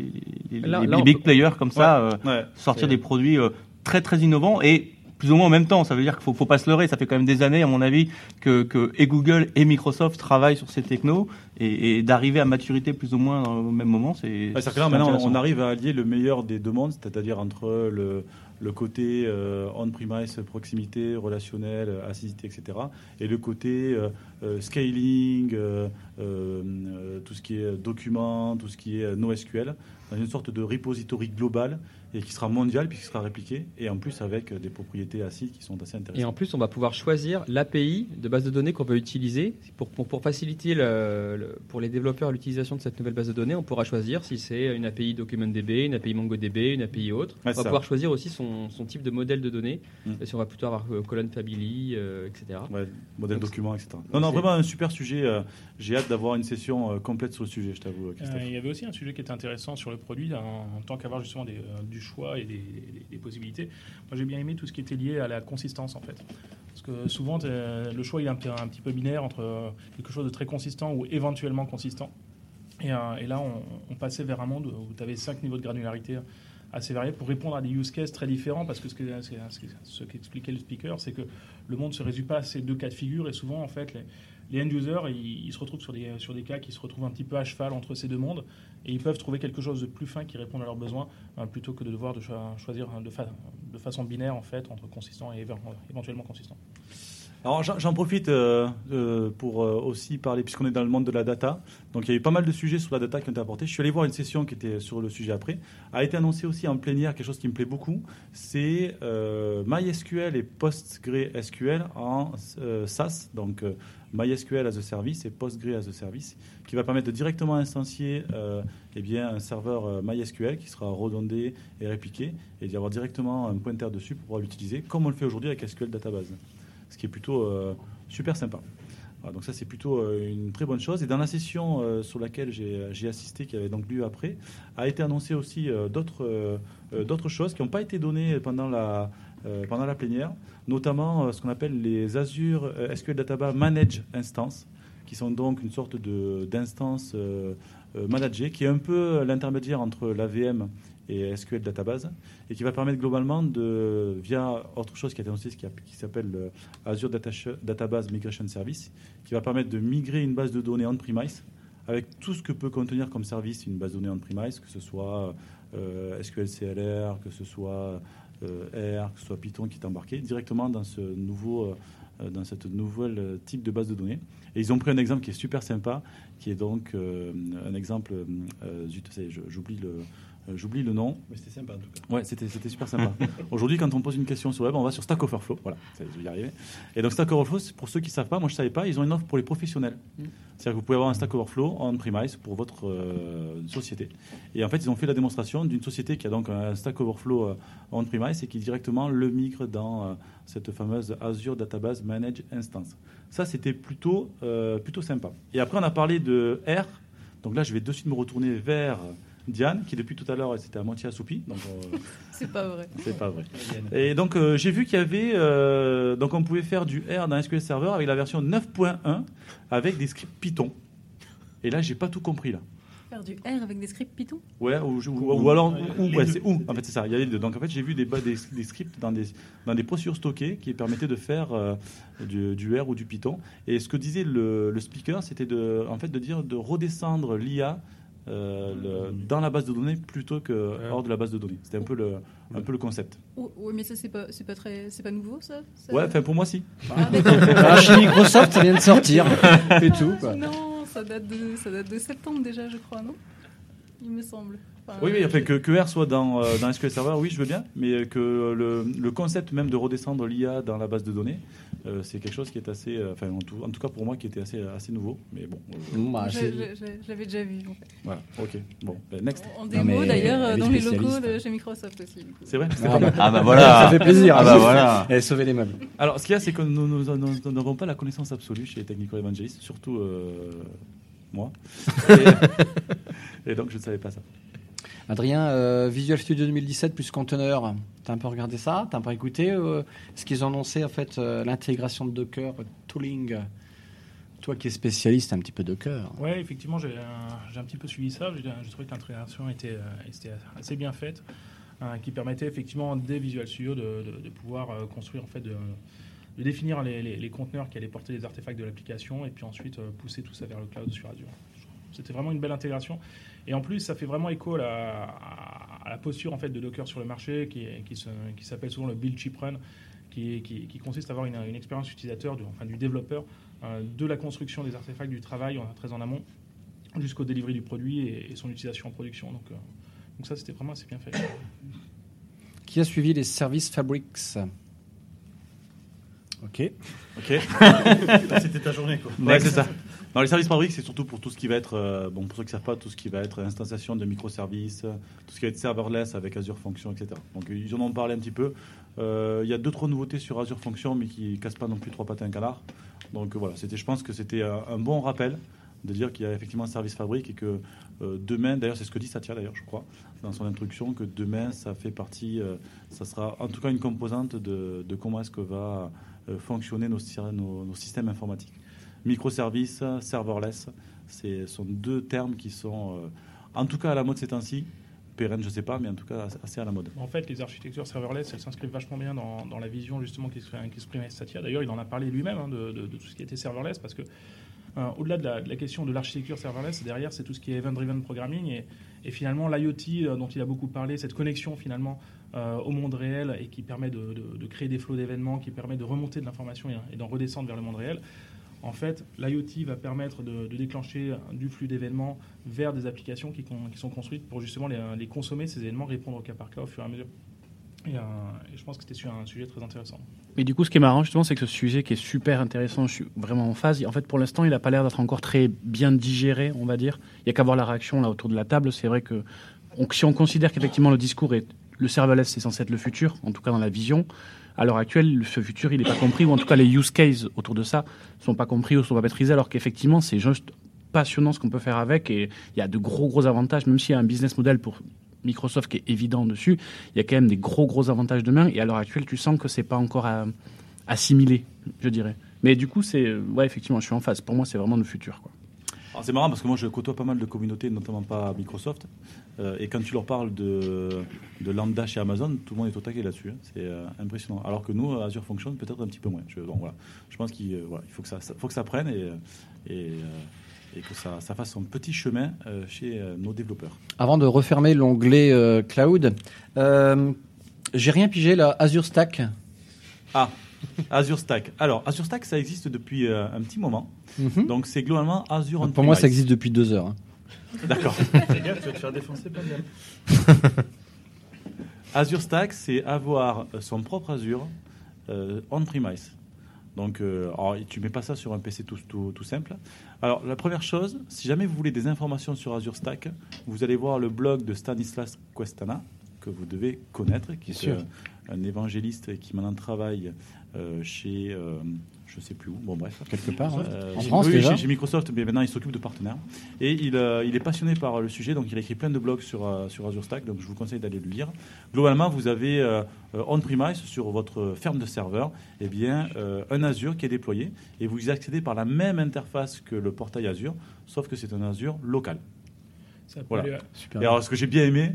L: les-
K: Là-
L: les
K: là, on
L: big
K: peut-
L: players comme ça euh,
B: Ouais,
L: sortir des produits euh, très très innovants et plus ou moins en même temps. Ça veut dire qu'il faut, faut pas se leurrer. Ça fait quand même des années, à mon avis, que, que et Google et Microsoft travaillent sur ces technos et, et d'arriver à maturité plus ou moins au même moment, c'est.
B: Ouais, maintenant, on arrive à allier le meilleur des deux mondes, c'est-à-dire entre le, le côté euh, on-premise, proximité, relationnel, euh, acidité, etc., et le côté euh, scaling, tout ce qui est document, tout ce qui est NoSQL, dans une sorte de repository global et qui sera mondial puisqu'il sera répliqué, et en plus avec euh, des propriétés acides qui sont assez
K: Et
B: intéressantes.
K: en plus, on va pouvoir choisir l'API de base de données qu'on veut utiliser. Pour, pour, pour faciliter le- le- pour les développeurs l'utilisation de cette nouvelle base de données, on pourra choisir si c'est une API DocumentDB, une API MongoDB, une API autre.
B: Ouais,
K: on va
B: ça.
K: pouvoir choisir aussi son, son type de modèle de données.
B: Mm.
K: Et si on va plutôt avoir euh, colonne Family, euh, etc.
B: Ouais, modèle
K: Donc,
B: document, etc. Non, non, vraiment un super sujet. euh, J'ai hâte d'avoir une session complète sur le sujet, je t'avoue, Christophe.
G: Euh, il y avait aussi un sujet qui était intéressant sur le produit, en, en tant qu'avoir justement des, euh, choix et des, possibilités. Moi, j'ai bien aimé tout ce qui était lié à la consistance, en fait. Parce que souvent, le choix il est un, petit- peu binaire entre euh, quelque chose de très consistant ou éventuellement consistant. Et, euh, là, on, passait vers un monde où tu avais cinq niveaux de granularité assez variés pour répondre à des use cases très différents. Parce que ce que- ce que- ce qu'expliquait le speaker, c'est que le monde ne se résume pas à ces deux cas de figure. Et souvent, en fait, les, les end-users, ils, se retrouvent sur des, cas qui se retrouvent un petit peu à cheval entre ces deux mondes. Et ils peuvent trouver quelque chose de plus fin qui réponde à leurs besoins, euh, plutôt que de devoir de cho- choisir de, de façon binaire, en fait, entre consistant et éve- éventuellement consistant.
B: Alors j'en profite euh, euh, pour euh, aussi parler, puisqu'on est dans le monde de la data. Donc il y a eu pas mal de sujets sur la data qui ont été apportés. Je suis allé voir une session qui était sur le sujet après. A été annoncé aussi en plénière quelque chose qui me plaît beaucoup, c'est MySQL et PostgreSQL en SaaS, donc MySQL as a service et Postgre as a service, qui va permettre de directement instancier eh bien, un serveur MySQL qui sera redondé et répliqué, et d'y avoir directement un pointeur dessus pour pouvoir l'utiliser, comme on le fait aujourd'hui avec SQL Database ce qui est plutôt euh, super sympa. Donc ça c'est plutôt euh, une très bonne chose. Et dans la session euh, sur laquelle j'ai assisté, qui avait donc lieu après, a été annoncé aussi d'autres choses qui n'ont pas été données pendant la la plénière, notamment ce qu'on appelle les Azure SQL Database Manage Instance, qui sont donc une sorte d'instance managée, qui est un peu l'intermédiaire entre l'AVM et SQL Database, et qui va permettre globalement de, via autre chose qui a été annoncée, qui, qui s'appelle le Azure Data- Database Migration Service, qui va permettre de migrer une base de données on-premise avec tout ce que peut contenir comme service une base de données on-premise, que ce soit euh, SQL CLR, que ce soit euh, R, que ce soit Python qui est embarqué directement dans ce nouveau, euh, dans cette nouvelle euh, type de base de données. Et ils ont pris un exemple qui est super sympa, qui est donc euh, un exemple, euh, j'oublie le, euh, j'oublie le nom.
H: Mais c'était sympa en tout cas.
B: Ouais, c'était c'était super sympa. Aujourd'hui, quand on pose une question sur le web, on va sur Stack Overflow. Voilà, ça, je vais y arriver. Et donc Stack Overflow, c'est pour ceux qui ne savent pas, moi je ne savais pas, ils ont une offre pour les professionnels. C'est-à-dire que vous pouvez avoir un Stack Overflow on-premise pour votre euh, société. Et en fait, ils ont fait la démonstration d'une société qui a donc un Stack Overflow euh, on-premise et qui directement le migre dans euh, cette fameuse Azure Database Managed Instance. Ça, c'était plutôt, euh, plutôt sympa. Et après, on a parlé de R. Donc là, je vais de suite me retourner vers Diane, qui depuis tout à l'heure, elle s'était à moitié assoupie. Donc, euh,
F: C'est pas vrai.
B: c'est pas vrai. Et donc euh, j'ai vu qu'il y avait euh, donc on pouvait faire du R dans SQL Server avec la version 9.1 avec des scripts Python. Et là j'ai pas tout compris là.
F: Faire du R avec des scripts Python?
B: Ouais, ou, ou- ou alors ou, ouais, c'est ou. En fait c'est ça. Il y a les deux. Donc en fait j'ai vu des, ba- des, des scripts dans des dans des procédures stockées qui permettaient de faire euh, du, du R ou du Python. Et ce que disait le, le speaker, c'était de en fait de dire de redescendre l'IA euh, le- dans la base de données plutôt que hors de la base de données. C'était un peu le un peu le concept.
F: oh, ouais, mais ça, c'est pas, c'est pas, très, c'est pas nouveau, ça, Ça-
B: Ouais, enfin pour moi si.
F: Ah.
A: Ah, chez Microsoft, ça vient de sortir. Et tout. quoi.
F: Non, ça date, de, ça date de septembre déjà, je crois, non? Il me semble. Enfin,
B: Oui, oui, enfin, que, que R soit dans, euh, dans SQL Server, oui, je veux bien, mais que le, le concept même de redescendre l'IA dans la base de données, euh, c'est quelque chose qui est assez, euh, enfin, en tout, en tout cas pour moi, qui était assez, assez nouveau. Mais bon, euh,
A: bah,
F: je, l'avais déjà vu. En, fait.
B: voilà, ok, bon, ben, next.
F: en démo d'ailleurs dans les locaux de chez Microsoft aussi.
B: C'est vrai
A: Ah bah,
L: Ah bah voilà.
A: Ça fait plaisir.
L: Ah bah voilà.
A: A sauvé les meubles.
B: Alors, ce qu'il y a, c'est que nous n'avons pas la connaissance absolue chez les Technical Evangelistes, surtout euh, moi. Et, et donc, je ne savais pas ça.
A: Adrien, euh, Visual Studio 2017 plus conteneur, t'as un peu regardé ça T'as un peu écouté euh, ce qu'ils ont annoncé en fait euh, l'intégration de Docker, tooling? Toi qui es spécialiste un petit peu Docker.
G: Ouais, effectivement, j'ai un, un petit peu suivi ça. J'ai trouvé que l'intégration était, était assez bien faite, qui permettait effectivement des Visual Studio de, de- de pouvoir construire, en fait, de, de définir les, les- conteneurs qui allaient porter les artefacts de l'application et puis ensuite pousser tout ça vers le cloud sur Azure. C'était vraiment une belle intégration. Et en plus, ça fait vraiment écho à la, à- à la posture en fait, de Docker sur le marché qui, qui, se- qui s'appelle souvent le build chip run, qui, qui- qui consiste à avoir une, une expérience utilisateur, du, enfin du développeur, euh, de la construction des artefacts du travail très en amont jusqu'au delivery du produit et, et son utilisation en production. Donc, euh, donc ça, c'était vraiment assez bien fait.
A: Qui a suivi les services Fabrics? Ok.
B: Ok.
H: C'était ta journée quoi.
B: Ouais, c'est ça. Dans les services fabriques, c'est surtout pour tout ce qui va être, euh, bon, pour ceux qui ne savent pas, tout ce qui va être instanciation de microservices, euh, tout ce qui va être serverless avec Azure Function, etc. Donc ils en ont parlé un petit peu. Euh, Il y a deux trois nouveautés sur Azure Function, mais qui cassent pas non plus trois pattes à un canard. Donc voilà, je pense que c'était un, bon rappel de dire qu'il y a effectivement un service fabrique et que euh, demain, d'ailleurs, c'est ce que dit Satya d'ailleurs, je crois, dans son introduction, que demain, ça fait partie, ça sera en tout cas une composante de, comment est-ce que va fonctionner nos systèmes informatiques. Microservices, serverless, ce sont deux termes qui sont euh, en tout cas à la mode ces temps-ci. Je ne sais pas, mais en tout cas assez à la mode.
G: En fait, les architectures serverless, elles s'inscrivent vachement bien dans, la vision justement qu'exprimait Satya. D'ailleurs, il en a parlé lui-même hein, de, tout ce qui était serverless parce que euh, au-delà de la, question de l'architecture serverless, derrière, c'est tout ce qui est event-driven programming et, finalement l'IoT euh, dont il a beaucoup parlé, cette connexion finalement au monde réel et qui permet de, créer des flots d'événements, qui permet de remonter de l'information et d'en redescendre vers le monde réel. En fait, l'IoT va permettre de, déclencher du flux d'événements vers des applications qui, sont construites pour justement les, consommer, ces événements, répondre au cas par cas au fur et à mesure. Et, euh, et je pense que c'était un sujet très intéressant.
I: Mais du coup, ce qui est marrant, justement, c'est que ce sujet qui est super intéressant, je suis vraiment en phase. En fait, pour l'instant, il n'a pas l'air d'être encore très bien digéré, on va dire. Il n'y a qu'à voir la réaction là autour de la table. C'est vrai que si on considère qu'effectivement le discours est le serverless, c'est censé être le futur, en tout cas dans la vision. À l'heure actuelle, ce futur, il n'est pas compris, ou en tout cas les use cases autour de ça sont pas compris ou sont pas maîtrisés, alors qu'effectivement, c'est juste passionnant ce qu'on peut faire avec, et il y a de gros gros avantages, même s'il y a un business model pour Microsoft qui est évident dessus, il y a quand même des gros gros avantages demain, et à l'heure actuelle, tu sens que c'est pas encore euh, assimilé, je dirais. Mais du coup, c'est ouais, effectivement, je suis en face. Pour moi, c'est vraiment le futur.
B: C'est marrant parce que moi je côtoie pas mal de communautés, notamment pas Microsoft. Euh, et quand tu leur parles de, de lambda chez Amazon, tout le monde est au taquet là-dessus. hein. C'est euh, impressionnant. Alors que nous, Azure fonctionne peut-être un petit peu moins. Je, bon, voilà. je pense qu'il euh, voilà, il faut, que ça, ça- faut que ça prenne et, euh, et, euh, et que ça, ça fasse son petit chemin euh, chez euh, nos développeurs.
A: Avant de refermer l'onglet euh, cloud, euh, j'ai rien pigé là, Azure Stack.
B: Ah, Azure Stack. Alors, Azure Stack, ça existe depuis euh, un petit moment. Donc, c'est globalement Azure on
A: Pour moi, ça existe depuis deux heures. hein.
B: D'accord.
H: Fais gaffe, tu vas te faire défoncer pas bien.
B: Azure Stack, c'est avoir euh, son propre Azure euh, on-premise. Donc, euh, alors, tu mets pas ça sur un PC tout, tout, tout simple. Alors, la première chose, si jamais vous voulez des informations sur Azure Stack, vous allez voir le blog de Stanislas Questana, que vous devez connaître, qui est
A: sûr.
B: euh, un évangéliste et qui maintenant travaille chez, euh, je sais plus où, bon bref.
A: Quelque part.
B: Euh,
A: En France,
B: oui,
A: déjà
B: chez, chez Microsoft, mais maintenant il s'occupe de partenaires. Et il, euh, il est passionné par le sujet, donc il a écrit plein de blogs sur, euh, sur Azure Stack, donc je vous conseille d'aller le lire. Globalement, vous avez euh, euh, on-premise sur votre ferme de serveurs, eh bien, euh, un Azure qui est déployé, et vous y accédez par la même interface que le portail Azure, sauf que c'est un Azure local.
G: Ça
B: Voilà.
A: Super.
B: Et alors, ce que j'ai bien aimé,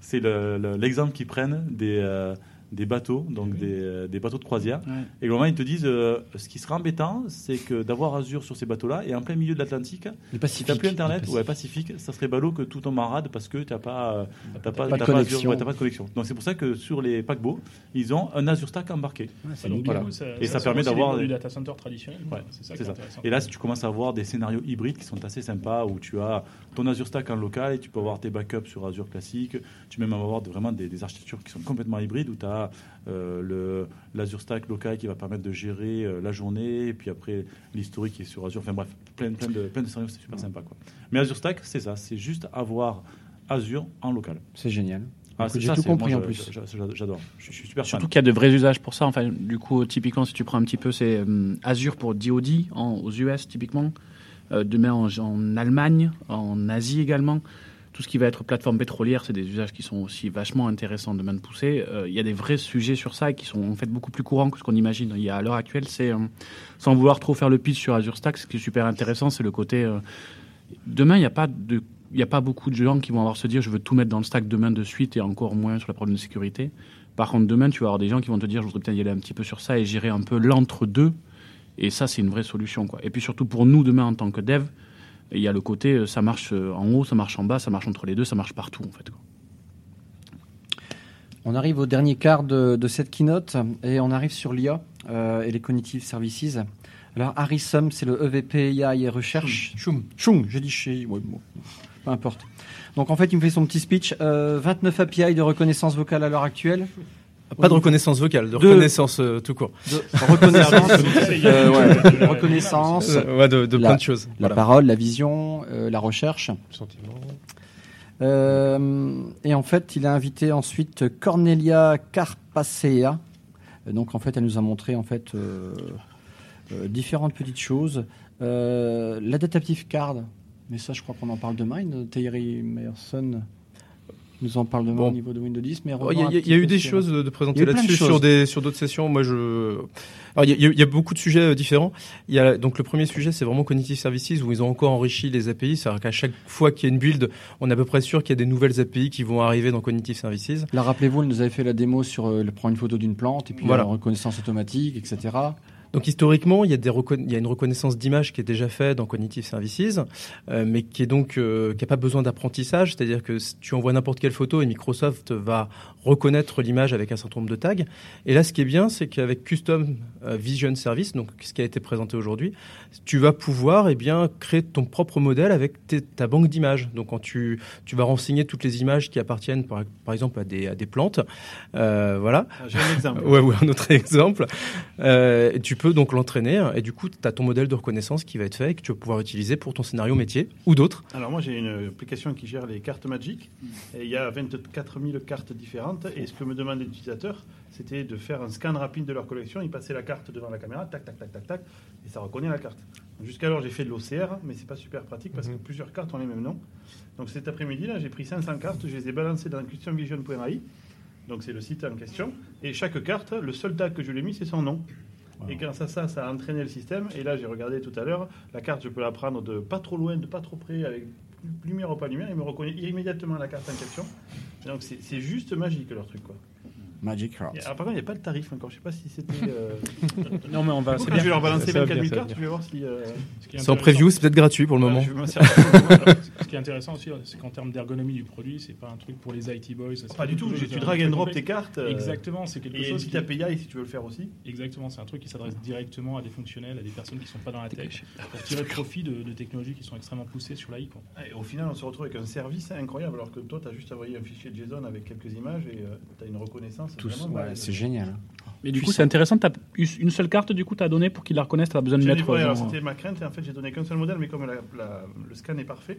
B: c'est le- le- l'exemple qu'ils prennent des, euh, des bateaux, donc des, euh, des bateaux de croisière.
I: Ouais.
B: Et globalement, ils te disent euh, ce qui serait embêtant, c'est que d'avoir Azure sur ces bateaux-là et en plein milieu de l'Atlantique, si tu n'as
A: Pacifique.
B: plus Internet ou ouais, Pacifique, ça serait ballot que tout tombe en rade parce que tu n'as pas, euh, t'as pas,
A: Pas de
B: Azure, ouais, pas de connexion. Donc c'est pour ça que sur les paquebots, ils ont un Azure Stack embarqué.
G: Ça
B: Donc, voilà.
G: ça-
B: Et ça
G: ça
B: permet d'avoir
G: du data center traditionnel.
B: Ouais,
G: c'est ça
B: ça.
G: intéressant.
B: Et là, si tu commences à avoir des scénarios hybrides qui sont assez sympas, où tu as ton Azure Stack en local et tu peux avoir tes backups sur Azure classique. Tu peux même avoir de- vraiment des, des architectures qui sont complètement hybrides, où tu as euh, le- l'Azure Stack local qui va permettre de gérer euh, la journée, et puis après l'historique qui est sur Azure. Enfin bref, plein, plein, de, plein de scénarios, c'est super sympa. Quoi. Mais Azure Stack, c'est ça, c'est juste avoir Azure en local.
A: C'est génial.
B: Ah,
A: J'ai tout compris
B: moi,
A: en
B: je-
A: plus.
B: J'adore, je, suis super
I: Surtout qu'il y a de vrais usages pour ça. Enfin, du coup, typiquement, si tu prends un petit peu, c'est euh, Azure pour DoD en- aux US, typiquement. Euh, demain en, en Allemagne, en Asie également. Tout ce qui va être plateforme pétrolière, c'est des usages qui sont aussi vachement intéressants demain de pousser. Euh, Il y a des vrais sujets sur ça et qui sont en fait beaucoup plus courants que ce qu'on imagine. Il y a à l'heure actuelle, c'est euh, sans vouloir trop faire le pitch sur Azure Stack, ce qui est super intéressant, c'est le côté. euh, demain, il n'y a pas de il n'y a pas beaucoup de gens qui vont avoir se dire je veux tout mettre dans le stack demain de suite et encore moins sur la problème de sécurité. Par contre, demain, tu vas avoir des gens qui vont te dire je voudrais peut-être y aller un petit peu sur ça et gérer un peu l'entre-deux. Et ça, c'est une vraie solution. Quoi. Et puis surtout pour nous, demain, en tant que dev, il y a le côté euh, ça marche euh, en haut, ça marche en bas, ça marche entre les deux, ça marche partout en fait.
A: On arrive au dernier quart de, de cette keynote et on arrive sur l'IA euh, et les Cognitive Services. Alors, Harrison, c'est le EVP IA et recherche.
J: Choum.
A: Choum, j'ai dit chez. ouais, bon, peu importe. Donc, en fait, il me fait son petit speech. Euh, 29 API de reconnaissance vocale à l'heure actuelle.
J: Pas de reconnaissance vocale, de
A: De-
J: reconnaissance euh, tout court.
A: De reconnaissance. euh, ouais, reconnaissance.
J: Euh, ouais, de, de
A: la,
J: plein de choses.
A: La
J: Voilà.
A: parole, la vision, euh, la recherche.
D: Sentiment.
A: Euh, et en fait, il a invité ensuite Cornelia Carpacea. Donc, en fait, elle nous a montré en fait euh, euh, différentes petites choses. Euh, L'adaptative card, mais ça, je crois qu'on en parle demain. Thierry Meyerson nous en parle demain
J: Bon.
A: au niveau de Windows 10. Mais
J: Oh, Il y, a- y eu des
A: sur-
J: choses de présenter là-dessus sur des sur d'autres sessions. Moi, je il y, a- y y beaucoup de sujets euh, différents. Il y a donc le premier sujet, c'est vraiment Cognitive Services où ils ont encore enrichi les API. C'est-à-dire qu'à chaque fois qu'il y a une build, on est à peu près sûr qu'il y a des nouvelles API qui vont arriver dans Cognitive Services.
A: Là, rappelez-vous, elle nous avait fait la démo sur euh, prendre une photo d'une plante et puis
J: Voilà.
A: la reconnaissance automatique, etc.
J: Donc historiquement, il y a, des il y a une reconnaissance d'image qui est déjà faite dans Cognitive Services, euh, mais qui est donc euh, qui n'a pas besoin d'apprentissage, c'est-à-dire que si tu envoies n'importe quelle photo et Microsoft va reconnaître l'image avec un certain nombre de tags. Et là, ce qui est bien, c'est qu'avec Custom euh, Vision Service, donc ce qui a été présenté aujourd'hui, tu vas pouvoir eh bien créer ton propre modèle avec ta banque d'images. Donc quand tu tu vas renseigner toutes les images qui appartiennent par, par exemple à des à des plantes, euh, voilà.
H: Ah, J'ai un exemple.
J: Ouais, ouais, un autre exemple. Tu peux donc l'entraîner et du coup, tu as ton modèle de reconnaissance qui va être fait et que tu vas pouvoir utiliser pour ton scénario métier ou d'autres.
H: Alors moi j'ai une application qui gère les cartes Magic et il y a 24 000 cartes différentes et ce que me demandait l'utilisateur c'était de faire un scan rapide de leur collection, il passait la carte devant la caméra, tac tac tac tac tac et ça reconnaît la carte. Jusqu'alors j'ai fait de l'OCR mais c'est pas super pratique parce que plusieurs cartes ont les mêmes noms. Donc cet après-midi là j'ai pris 500 cartes, je les ai balancées dans customvision.ai donc c'est le site en question et chaque carte, le seul tag que je lui ai mis c'est son nom. Et grâce à ça, ça a entraîné le système. Et là, j'ai regardé tout à l'heure, la carte, je peux la prendre de pas trop loin, de pas trop près, avec lumière ou pas lumière. Il me reconnaît immédiatement la carte en question. Donc, c'est juste magique leur truc, quoi.
A: Magic Cards.
H: Et alors, par contre, il n'y a pas de tarif encore. Je ne sais pas si c'était. euh,
G: Non, mais on va. C'est
H: je
G: bien.
H: vais leur balancer
D: Ça va
H: 24
D: bien,
H: 000
D: ça va
H: cartes,
D: bien.
H: je vais voir si. euh,
G: Ce qui est
J: C'est en
G: intéressant-
J: preview, c'est peut-être gratuit pour le
H: voilà,
J: moment.
H: je vais m'en servir.
G: Ce qui est intéressant aussi, c'est qu'en termes d'ergonomie du produit, c'est pas un truc pour les IT boys. c'est
H: Pas du tout.
G: quelque
H: Tu
G: de
H: drag and drop tes cartes. euh,
G: Exactement, c'est quelque
H: Et
G: chose qui...
H: API si tu veux le faire aussi.
G: Exactement, c'est un truc qui s'adresse directement à des fonctionnels, à des personnes qui sont pas dans la tech, pour tirer profit de, de technologies qui sont extrêmement poussées sur l'AI. quoi.
H: Et au final, on se retrouve avec un service incroyable, alors que toi, tu as juste envoyé un fichier JSON avec quelques images et tu as une reconnaissance.
A: Tous, ouais, c'est génial.
I: Mais du coup, c'est intéressant. Tu as une seule carte, du coup, tu as donné pour qu'il la reconnaisse. Tu as besoin de mettre.
H: ouais,
I: euh, genre,
H: c'était ma crainte, et en fait, j'ai donné qu'un seul modèle, mais comme la- la- le scan est parfait,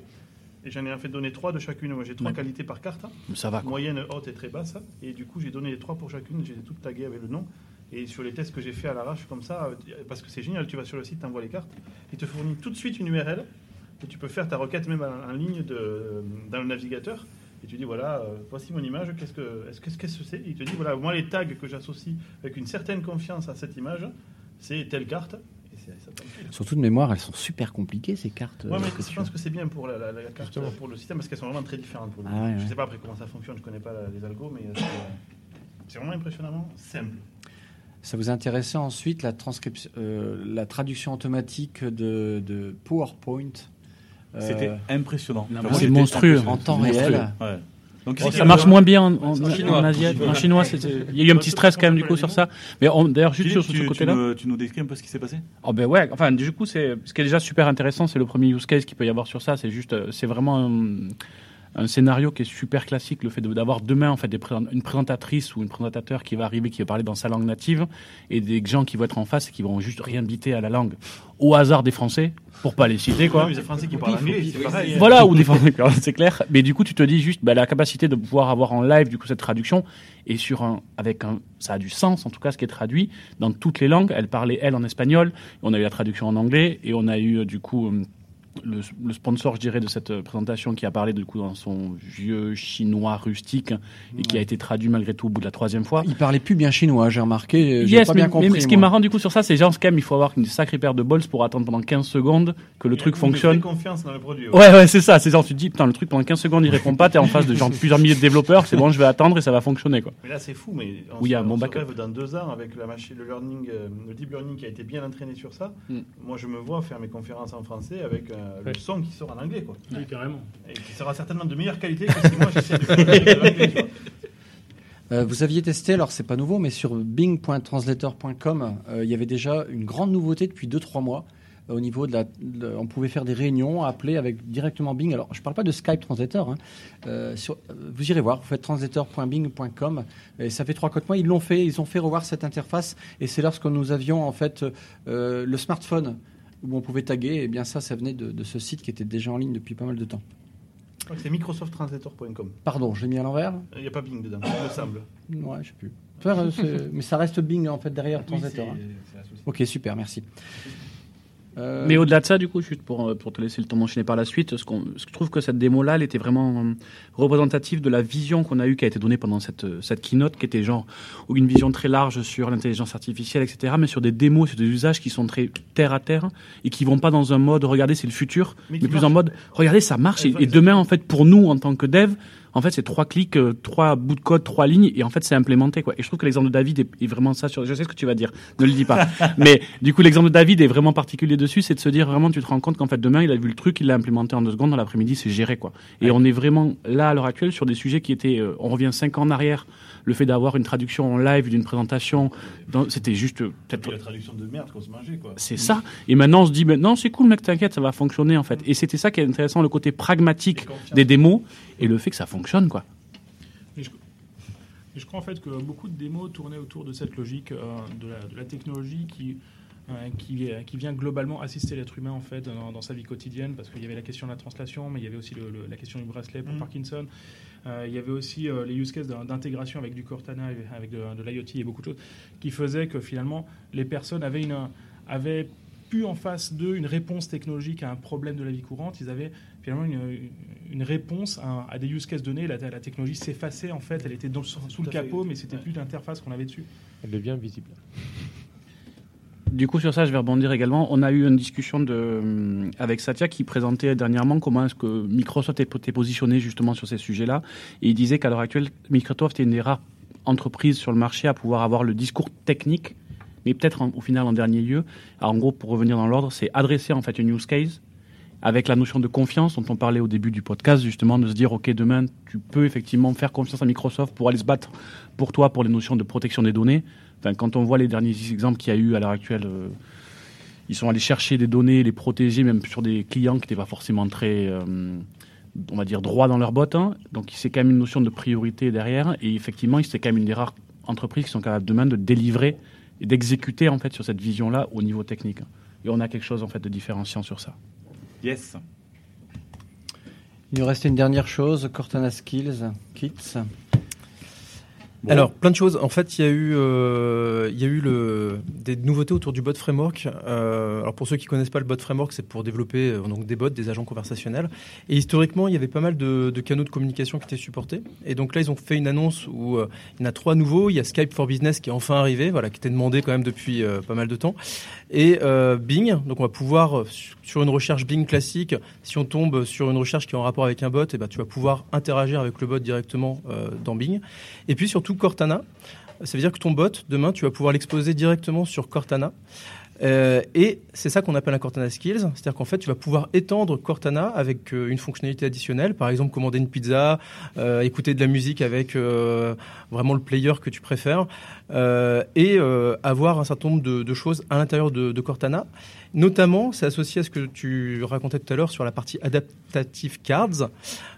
H: et j'en ai en fait donné trois de chacune. Moi, j'ai trois qualités par carte,
I: Ça va. quoi.
H: moyenne, haute et très basse, et du coup, j'ai donné les trois pour chacune, j'ai toutes taguées avec le nom. Et sur les tests que j'ai fait à l'arrache, comme ça, euh, parce que c'est génial, tu vas sur le site, tu envoies les cartes, il te fournit tout de suite une URL, et tu peux faire ta requête même en, en ligne de, dans le navigateur. Et tu dis voilà, euh, voici mon image, qu'est-ce que est-ce que qu'est-ce que c'est? Il te dit voilà, moi les tags que j'associe avec une certaine confiance à cette image, c'est telle carte. Et c'est- ça.
A: Surtout de mémoire, elles sont super compliquées ces cartes.
H: Ouais,
A: euh,
H: mais
A: que
H: je pense que c'est bien pour la, la- la carte, pour le système, parce qu'elles sont vraiment très différentes. Pour
A: Ah ouais,
H: Je
A: ouais.
H: sais pas après comment ça fonctionne, je connais pas les algos, mais euh, c'est, c'est vraiment impressionnamment simple.
A: Ça vous intéressait ensuite la transcription, euh, la traduction automatique de, de PowerPoint? Euh,
B: C'était impressionnant. Enfin,
I: mais c'est monstrueux.
B: impressionnant.
A: en temps réel.
B: Ouais. Donc, c'est-
I: ça marche moins bien en, en-
K: En chinois.
I: en asiatique. En chinois, il y a eu un petit stress quand même du coup sur ça. Mais d'ailleurs, juste
B: Philippe,
I: sur ce côté-là.
B: tu nous décris un peu ce qui s'est passé?
I: Oh ben ouais, enfin du coup c'est ce qui est déjà super intéressant, c'est le premier use case qu'il peut y avoir sur ça, c'est juste euh, c'est vraiment un, un scénario qui est super classique, le fait d'avoir demain en fait des une présentatrice ou une présentateur qui va arriver qui va parler dans sa langue native et des gens qui vont être en face et qui vont juste rien biter à la langue au hasard des français pour pas les citer quoi.
H: Mais les Français qui parlent anglais, c'est pareil.
I: Voilà, ou des Français, c'est clair. Mais du coup, tu te dis juste bah, la capacité de pouvoir avoir en live du coup cette traduction et sur un avec un ça a du sens en tout cas ce qui est traduit dans toutes les langues. Elle parlait elle en espagnol, on a eu la traduction en anglais et on a eu euh, du coup euh, le, le sponsor, je dirais, de cette euh, présentation qui a parlé du coup dans son vieux chinois rustique et qui a été traduit malgré tout au bout de la troisième fois.
A: Il parlait plus bien chinois, j'ai remarqué. euh, J'ai
I: Yes,
A: pas
I: mais,
A: bien compris.
I: mais ce qui est marrant du coup sur ça, c'est genre quand même il faut avoir une sacrée paire de balls pour attendre pendant 15 secondes que le
H: Il
I: truc fonctionne.
H: confiance dans le produit.
I: Ouais, ouais, c'est ça. C'est genre, tu te dis, putain, le truc pendant 15 secondes, il répond pas, t'es en face de genre plusieurs milliers de développeurs, c'est bon, je vais attendre et ça va fonctionner, quoi.
H: Mais là, c'est fou, mais on,
I: Oui, il y a
H: se,
I: un bon
H: se rêve dans deux ans avec la machine, le learning, euh, le deep learning qui a été bien entraîné sur ça.
I: Mm.
H: Moi, je me vois faire mes conférences en français avec euh, le son qui sort en anglais, quoi.
G: Oui, carrément.
H: Et qui sera certainement de meilleure qualité que si moi j'essaie de faire tu vois.
A: Euh, vous aviez testé, alors c'est pas nouveau, mais sur bing.translator.com, euh, il y avait déjà une grande nouveauté depuis 2-3 mois. euh, au niveau de la, de- on pouvait faire des réunions, appeler avec directement Bing. Alors, je parle pas de Skype Translator. hein. Euh, sur- vous irez voir. Vous faites translator.bing.com et ça fait trois quatre mois. Ils l'ont fait. Ils ont fait revoir cette interface. Et c'est lorsque nous avions en fait euh, le smartphone où on pouvait taguer. Et bien ça, ça venait de, de ce site qui était déjà en ligne depuis pas mal de temps.
H: C'est microsofttranslator.com.
A: Pardon, je l'ai mis à l'envers.
H: Il n'y a pas Bing dedans, il me semble.
A: Ouais, je sais plus. Enfin, euh, mais ça reste Bing en fait derrière
H: Oui,
A: Translator. hein. Ok, super, merci. Euh,
I: Mais au-delà de ça, du coup, juste pour, euh, pour te laisser le temps d'enchaîner par la suite, ce, qu'on, ce que je trouve que cette démo-là, elle était vraiment euh, représentative de la vision qu'on a eue, qui a été donnée pendant cette, cette keynote, qui était genre une vision très large sur l'intelligence artificielle, etc., mais sur des démos, sur des usages qui sont très terre à terre et qui vont pas dans un mode, regardez, c'est le futur,
H: Mais
I: plus
H: marche.
I: en mode, regardez, ça marche. Et, et demain, en fait, pour nous, en tant que dev, en fait, c'est trois clics, euh, trois bouts de code, trois lignes, et en fait, c'est implémenté, quoi. Et je trouve que l'exemple de David est, est vraiment ça sur, je sais ce que tu vas dire, ne le dis pas. Mais, du coup, l'exemple de David est vraiment particulier dessus, c'est de se dire vraiment, tu te rends compte qu'en fait, demain, il a vu le truc, il l'a implémenté en deux secondes, dans l'après-midi, c'est géré, quoi. Et on est vraiment là, à l'heure actuelle, sur des sujets qui étaient, euh, on revient cinq ans en arrière, le fait d'avoir une traduction en live d'une présentation, dans- c'était juste, euh, peut-être
H: la traduction de merde qu'on se mangeait, quoi.
I: c'est ça. Et maintenant, on se dit, ben, non, c'est cool, mec, t'inquiète, ça va fonctionner, en fait. Et c'était ça qui est intéressant, le côté pragmatique des démos et le fait que ça fonctionne, quoi.
G: Et je, et je crois en fait que beaucoup de démos tournaient autour de cette logique euh, de, la, de la technologie qui, euh, qui, euh, qui vient globalement assister l'être humain en fait dans, dans sa vie quotidienne parce qu'il y avait la question de la translation, mais il y avait aussi le- le- la question du bracelet pour
H: Mm.
G: Parkinson. Euh, il y avait aussi euh, les use cases d'in- d'intégration avec du Cortana, avec de, de l'IoT et beaucoup de choses qui faisaient que finalement les personnes avaient une avaient pu en face d'eux une réponse technologique à un problème de la vie courante. Ils avaient finalement une, une réponse à, à des use cases donnés. La, la technologie s'effaçait en fait, elle était dans- sous
H: Tout
G: le
H: fait.
G: capot, mais c'était plus l'interface qu'on avait dessus.
D: Elle devient visible.
I: Du coup, sur ça, je vais rebondir également. On a eu une discussion euh, avec Satya qui présentait dernièrement comment est-ce que Microsoft était positionné justement sur ces sujets-là. Et il disait qu'à l'heure actuelle, Microsoft est une des rares entreprises sur le marché à pouvoir avoir le discours technique, mais peut-être au final en dernier lieu. Alors, en gros, pour revenir dans l'ordre, c'est adresser en fait une use case avec la notion de confiance dont on parlait au début du podcast, justement, de se dire, OK, demain, tu peux effectivement faire confiance à Microsoft pour aller se battre pour toi pour les notions de protection des données. Enfin, quand on voit les derniers exemples qu'il y a eu à l'heure actuelle, euh, ils sont allés chercher des données, les protéger, même sur des clients qui n'étaient pas forcément très, euh, on va dire, droits dans leurs bottes. hein. Donc, c'est quand même une notion de priorité derrière. Et effectivement, c'est quand même une des rares entreprises qui sont capables demain de délivrer et d'exécuter, en fait, sur cette vision-là au niveau technique. Et on a quelque chose, en fait, de différenciant sur ça.
B: Yes.
A: Il nous restait une dernière chose, Cortana Skills, Kits.
J: Alors, plein de choses. En fait, il y a eu, euh, il y a eu le, des nouveautés autour du bot framework. Euh, alors, pour ceux qui connaissent pas le bot framework, c'est pour développer euh, donc des bots, des agents conversationnels. Et historiquement, il y avait pas mal de, de canaux de communication qui étaient supportés. Et donc là, ils ont fait une annonce où euh, il y en a trois nouveaux. Il y a Skype for Business qui est enfin arrivé, voilà, qui était demandé quand même depuis euh, pas mal de temps. Et Bing. Donc, on va pouvoir sur une recherche Bing classique, si on tombe sur une recherche qui est en rapport avec un bot, et ben, tu vas pouvoir interagir avec le bot directement dans Bing. Et puis surtout Cortana. Ça veut dire que ton bot, demain, tu vas pouvoir l'exposer directement sur Cortana. Euh, et c'est ça qu'on appelle un Cortana Skills, c'est-à-dire qu'en fait, tu vas pouvoir étendre Cortana avec euh, une fonctionnalité additionnelle, par exemple commander une pizza, euh, écouter de la musique avec vraiment le player que tu préfères, et euh, avoir un certain nombre de, de choses à l'intérieur de, de Cortana. Notamment, c'est associé à ce que tu racontais tout à l'heure sur la partie adaptative cards,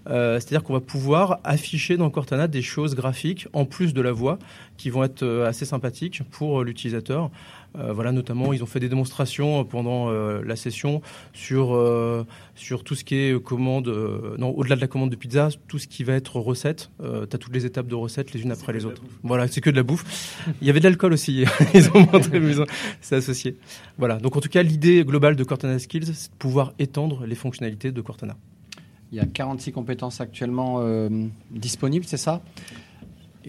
J: euh, c'est-à-dire qu'on va pouvoir afficher dans Cortana des choses graphiques en plus de la voix qui vont être euh, assez sympathiques pour euh, l'utilisateur. Euh, voilà, notamment, ils ont fait des démonstrations pendant euh, la session sur euh, sur tout ce qui est commande, euh, non, au-delà de la commande de pizza, tout ce qui va être recette. Euh, tu as toutes les étapes de recette les unes après les autres. Voilà, c'est que de la bouffe. Il y avait de l'alcool aussi. ils ont montré, mais c'est associé. Voilà. Donc en tout cas, l'idée globale de Cortana Skills, c'est de pouvoir étendre les fonctionnalités de Cortana.
A: Il y a 46 compétences actuellement euh, disponibles, c'est ça?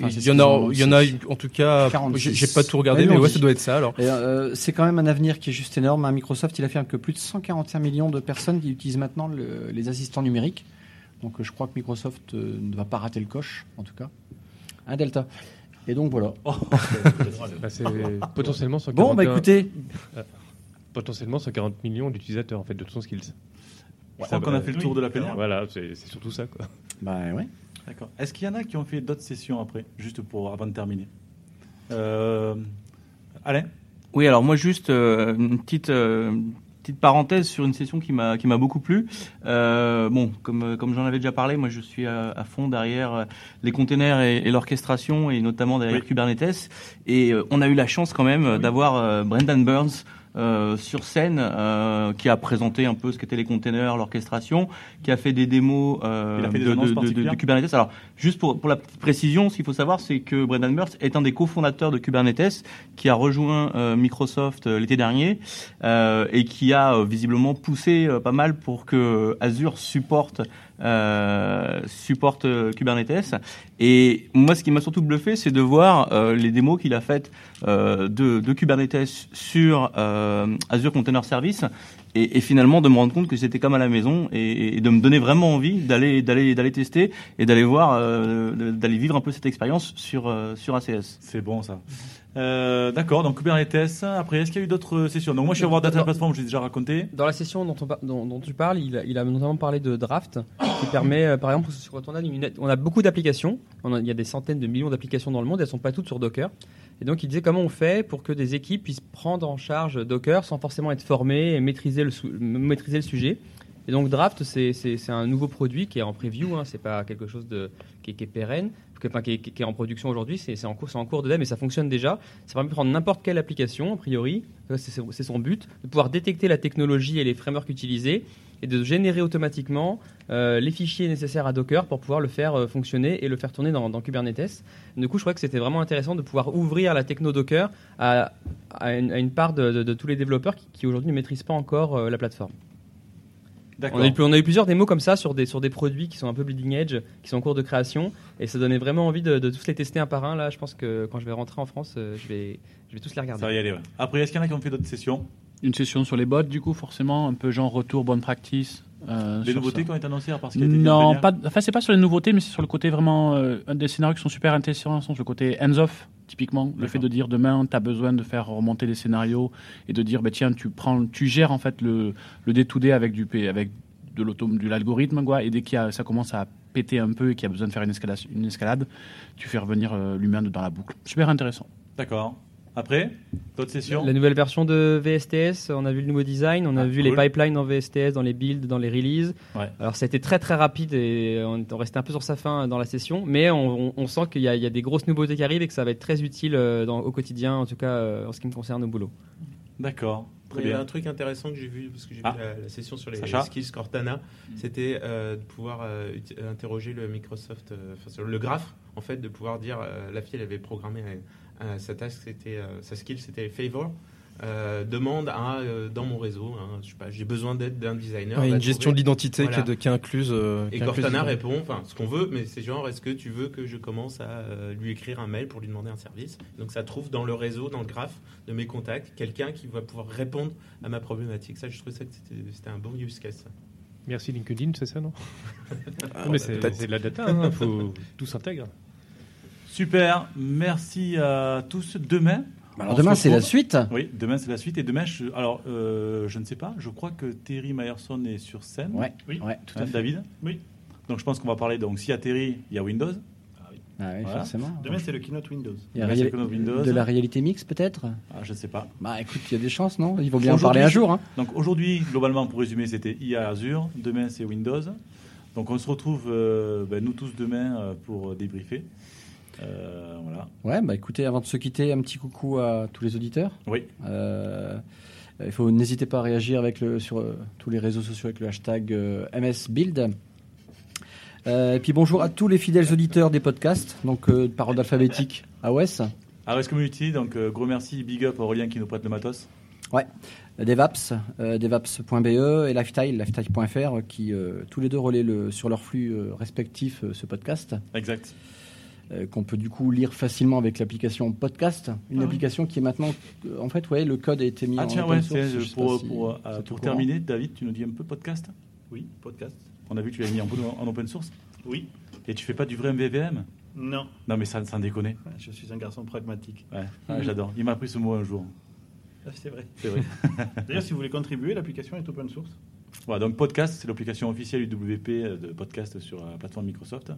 A: Enfin,
J: il y en a, il y en a, en tout cas,
A: 46.
J: j'ai pas tout regardé, mais ouais, ça doit être ça alors.
A: Euh, c'est quand même un avenir qui est juste énorme. hein. Microsoft, il affirme que plus de 145 millions de personnes qui utilisent maintenant le- les assistants numériques. Donc euh, je crois que Microsoft euh, ne va pas rater le coche, en tout cas. Un Delta? Et donc voilà.
D: Bah, c'est potentiellement 141
A: Bon, bah écoutez,
D: Euh, potentiellement 140 millions d'utilisateurs en fait de ton skills.
B: Je crois qu'on a fait le tour de la plénière.
D: Voilà, c'est c'est surtout ça quoi.
A: Bah ouais.
B: D'accord. Est-ce qu'il y en a qui ont fait d'autres sessions après, juste pour avant de terminer euh, Alain?
L: Oui, alors moi juste euh, une petite euh, petite parenthèse sur une session qui m'a qui m'a beaucoup plu. Euh, bon, comme comme j'en avais déjà parlé, moi je suis à, à fond derrière euh, les containers et, et l'orchestration et notamment derrière
B: Oui.
L: Kubernetes. Et euh, on a eu la chance quand même d'avoir euh, Brendan Burns. Euh, sur scène, euh, qui a présenté un peu ce qu'étaient les containers, l'orchestration, qui a fait des démos euh,
B: fait des
L: de,
B: annonces
L: de- de-
B: particulières
L: de Kubernetes. Alors, juste pour, pour la petite précision, ce qu'il faut savoir, c'est que Brendan Burns est un des cofondateurs de Kubernetes, qui a rejoint euh, Microsoft euh, l'été dernier euh, et qui a visiblement poussé pas mal pour que Azure supporte euh, supporte euh, Kubernetes. Et moi, ce qui m'a surtout bluffé, c'est de voir euh, les démos qu'il a faites euh, de, Kubernetes sur Azure Container Service. Et, finalement de me rendre compte que c'était comme à la maison et, et de me donner vraiment envie d'aller d'aller d'aller tester et d'aller voir d'aller vivre un peu cette expérience sur sur ACS.
B: C'est bon ça. Euh, D'accord, donc Kubernetes. Après, est-ce qu'il y a eu d'autres sessions Donc moi, je suis à voir Data. Platform, je l'ai déjà raconté.
K: Dans la session dont, tu parles, il a, notamment parlé de Draft, qui permet, euh, par exemple, sur- on a, on a beaucoup d'applications, il y a des centaines de millions d'applications dans le monde, elles sont pas toutes sur Docker. Et donc, il disait comment on fait pour que des équipes puissent prendre en charge Docker sans forcément être formées et maîtriser le, sujet. Et donc, Draft, c'est- un nouveau produit qui est en preview, hein, c'est pas quelque chose qui est pérenne, qui, est, en production aujourd'hui, c'est en, cours- en cours de dev, mais ça fonctionne déjà. Ça permet de prendre n'importe quelle application, a priori, c'est son but, de pouvoir détecter la technologie et les frameworks utilisés et de générer automatiquement euh, les fichiers nécessaires à Docker pour pouvoir le faire euh, fonctionner et le faire tourner dans, Kubernetes. Du coup, je crois que c'était vraiment intéressant de pouvoir ouvrir la techno Docker à, une, part de, tous les développeurs qui, qui aujourd'hui ne maîtrisent pas encore euh, la plateforme. On a, eu, on a eu plusieurs démos comme ça sur des, sur des produits qui sont un peu bleeding edge, qui sont en cours de création, et ça donnait vraiment envie de, de tous les tester un par un. Là, je pense que quand je vais rentrer en France, euh, je, vais, je vais tous les regarder.
B: Ça va y aller. ouais. Après, est-ce qu'il y en a qui ont fait d'autres sessions?
I: Une session sur les bots, du coup, forcément, un peu genre retour, bonne practice. Euh,
B: Les nouveautés
I: ça.
B: qui ont été annoncées à part ce qui a été dit
I: Non, pas, enfin, c'est pas sur les nouveautés, mais c'est sur le côté vraiment. euh, un des scénarios qui sont super intéressants, sur le côté hands-off, typiquement. Le fait de dire demain, tu as besoin de faire remonter des scénarios et de dire, bah, tiens, tu, prends, tu gères en fait le, le day-to-day avec, du, P- avec de l'algorithme, quoi, et dès que ça commence à péter un peu et qu'il y a besoin de faire une escalade, une escalade tu fais revenir euh, l'humain dans la boucle. Super intéressant.
B: D'accord. Après, d'autres sessions
K: La nouvelle version de VSTS, on a vu le nouveau design, on a
B: Ah,
K: vu
B: cool.
K: les pipelines dans VSTS, dans les builds, dans les releases.
B: Ouais.
K: Alors ça a été très très rapide et on, on restait un peu sur sa fin dans la session, mais on, on- on sent qu'il y, a- il y a des grosses nouveautés qui arrivent et que ça va être très utile euh, dans- au quotidien, en tout cas euh, en ce qui me concerne au boulot.
B: D'accord. Très
E: Il y a un truc intéressant que j'ai vu, parce que j'ai
B: Ah.
E: vu la, la session sur les
B: Sacha
E: skills Cortana, c'était euh, de pouvoir euh, interroger le Microsoft, euh, enfin, le graphe, en fait, de pouvoir dire, euh, la fille, elle avait programmé euh, sa task, c'était, euh, sa skill, c'était favor. Euh, demande à, euh, dans mon réseau, hein, je sais pas, j'ai besoin d'aide d'un designer.
J: Ouais, une
E: trouver-
J: gestion de l'identité
E: Voilà.
J: qui, est de- qui est incluse. euh,
E: Et
J: qui incluse
E: Cortana répond, enfin, ce qu'on veut, mais c'est genre, est-ce que tu veux que je commence à euh, lui écrire un mail pour lui demander un service? Donc ça trouve dans le réseau, dans le graphe de mes contacts, quelqu'un qui va pouvoir répondre à ma problématique. Ça, je trouve ça que c'était c'était un bon use case. ça.
D: Merci LinkedIn, c'est ça, non?
E: Ah,
D: Non, mais c'est
E: peut-être.
D: c'est de la data, hein, faut tout s'intègre.
B: Super, merci à tous. Demain.
A: alors
B: on se
A: demain, c'est la suite.
B: Oui, demain c'est la suite. Et demain, je, alors euh, je ne sais pas, je crois que Terry Myerson est sur scène.
A: Ouais,
H: Oui.
A: ouais, tout à
B: Hein,
A: fait.
B: David
H: Oui.
B: Donc je pense qu'on va parler. Donc s'il y a Terry, il y a Windows.
A: Ah oui,
B: Voilà.
A: forcément.
H: Demain, c'est le keynote Windows.
A: Il y a
B: Demain, que notre Windows.
A: de la réalité mixte, peut-être?
B: Ah, je ne sais pas.
A: Bah écoute, il y a des chances, non? Il vaut bien en parler un jour. Hein.
B: Donc aujourd'hui, globalement, pour résumer, c'était IA Azure. Demain, c'est Windows. Donc on se retrouve, euh, ben, nous tous, demain euh, pour débriefer. Euh, voilà.
A: Ouais, bah écoutez, avant de se quitter, un petit coucou à tous les auditeurs.
B: Oui.
A: Euh, il faut n'hésitez pas à réagir avec le, sur euh, tous les réseaux sociaux avec le hashtag MSBuild. Euh, et puis bonjour à tous les fidèles auditeurs des podcasts, donc euh, par ordre alphabétique. AOS,
B: ARS Community, donc euh, gros merci, big up à Aurélien qui nous prête le matos.
A: ouais, Devaps, devaps.be et Lifetile, lifetile.fr, qui tous les deux relaient le, sur leur flux respectif ce podcast.
B: Exact.
A: Euh, qu'on peut du coup lire facilement avec l'application Podcast, une
B: Ah
A: application qui est maintenant, euh, en fait, ouais, le code a été mis
B: Ah
A: en
B: tiens,
A: open
B: ouais,
A: source,
B: euh, pour,
A: si
B: pour, euh, pour terminer, David, tu nous dis un peu podcast?
H: Oui, podcast.
B: On a vu que tu l'avais mis en, en open source
H: Oui.
B: Et tu fais pas du vrai MVVM
H: Non.
B: Non mais ça, sans déconner.
H: Je suis un garçon pragmatique.
B: Ouais, ah, j'adore. Il m'a appris ce mot un jour.
H: C'est vrai.
B: C'est vrai.
H: D'ailleurs, si vous voulez contribuer, l'application est open source.
B: Voilà, donc podcast, c'est l'application officielle UWP euh, de podcast sur la plateforme Microsoft,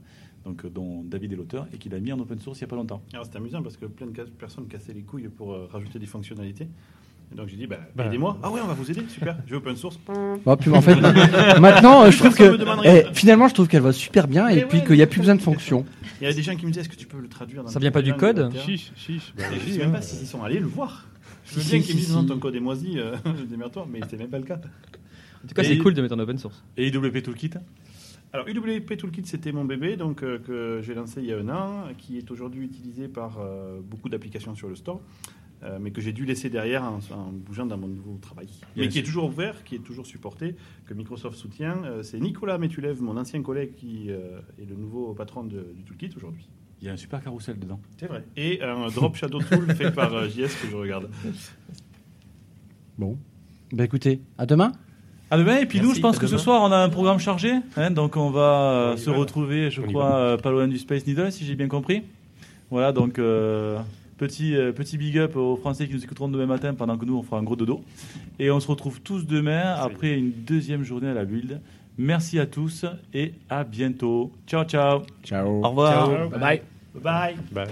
B: donc euh, dont David est l'auteur et qu'il a mis en open source il n'y a pas longtemps.
H: Alors c'est amusant parce que plein de personnes cassaient les couilles pour euh, rajouter des fonctionnalités. Et donc j'ai dit, bah,
D: Bah.
H: aidez-moi. Ah ouais, on va vous aider, super. Je vais open source.
A: Oh, puis, en fait, maintenant, euh, je trouve que, eh, finalement, je trouve qu'elle va super bien et puis
H: ouais,
A: qu'il n'y a plus besoin de fonctions.
H: Il y a des gens qui me disaient, est-ce que tu peux le traduire dans
K: Ça vient pas du code.
D: Chiche, chiche. Bah,
H: Je
D: vas-y,
H: sais même
D: hein.
H: pas s'ils sont allés le voir. Je veux
A: Si,
H: bien
A: si,
H: qu'ils me
A: si,
H: disent non, ton code est moisi, euh, démerde-toi, mais c'est même pas le cas.
K: En tout cas, c'est cool de mettre en open source.
B: Et IWP Toolkit
H: Alors, UWP Toolkit, c'était mon bébé, donc euh, que j'ai lancé il y a un an, qui est aujourd'hui utilisé par euh, beaucoup d'applications sur le store, euh, mais que j'ai dû laisser derrière en, en bougeant dans mon nouveau travail.
B: Bien
H: mais qui est toujours ouvert, qui est toujours supporté, que Microsoft soutient. Euh, c'est Nicolas Métulev, mon ancien collègue, qui euh, est le nouveau patron de- du Toolkit aujourd'hui.
B: Il y a un super carrousel dedans.
H: C'est vrai. Et un drop shadow tool fait par JS que je regarde.
A: Bon. Bah écoutez, à demain.
B: À demain, et puis
H: Merci,
B: nous, je pense que ce soir, on a un programme chargé. hein, donc, on va euh,
H: On
B: se
H: va.
B: retrouver, je
D: On
B: crois, euh, pas loin du Space Needle, si j'ai bien compris. Voilà, donc, euh, petit, euh, petit big up aux Français qui nous écouteront demain matin pendant que nous, on fera un gros dodo. Et on se retrouve tous demain après une deuxième journée à la build. Merci à tous et à bientôt. Ciao, ciao.
A: Ciao.
B: Au revoir.
H: Ciao.
I: Bye bye.
H: Bye.
D: Bah,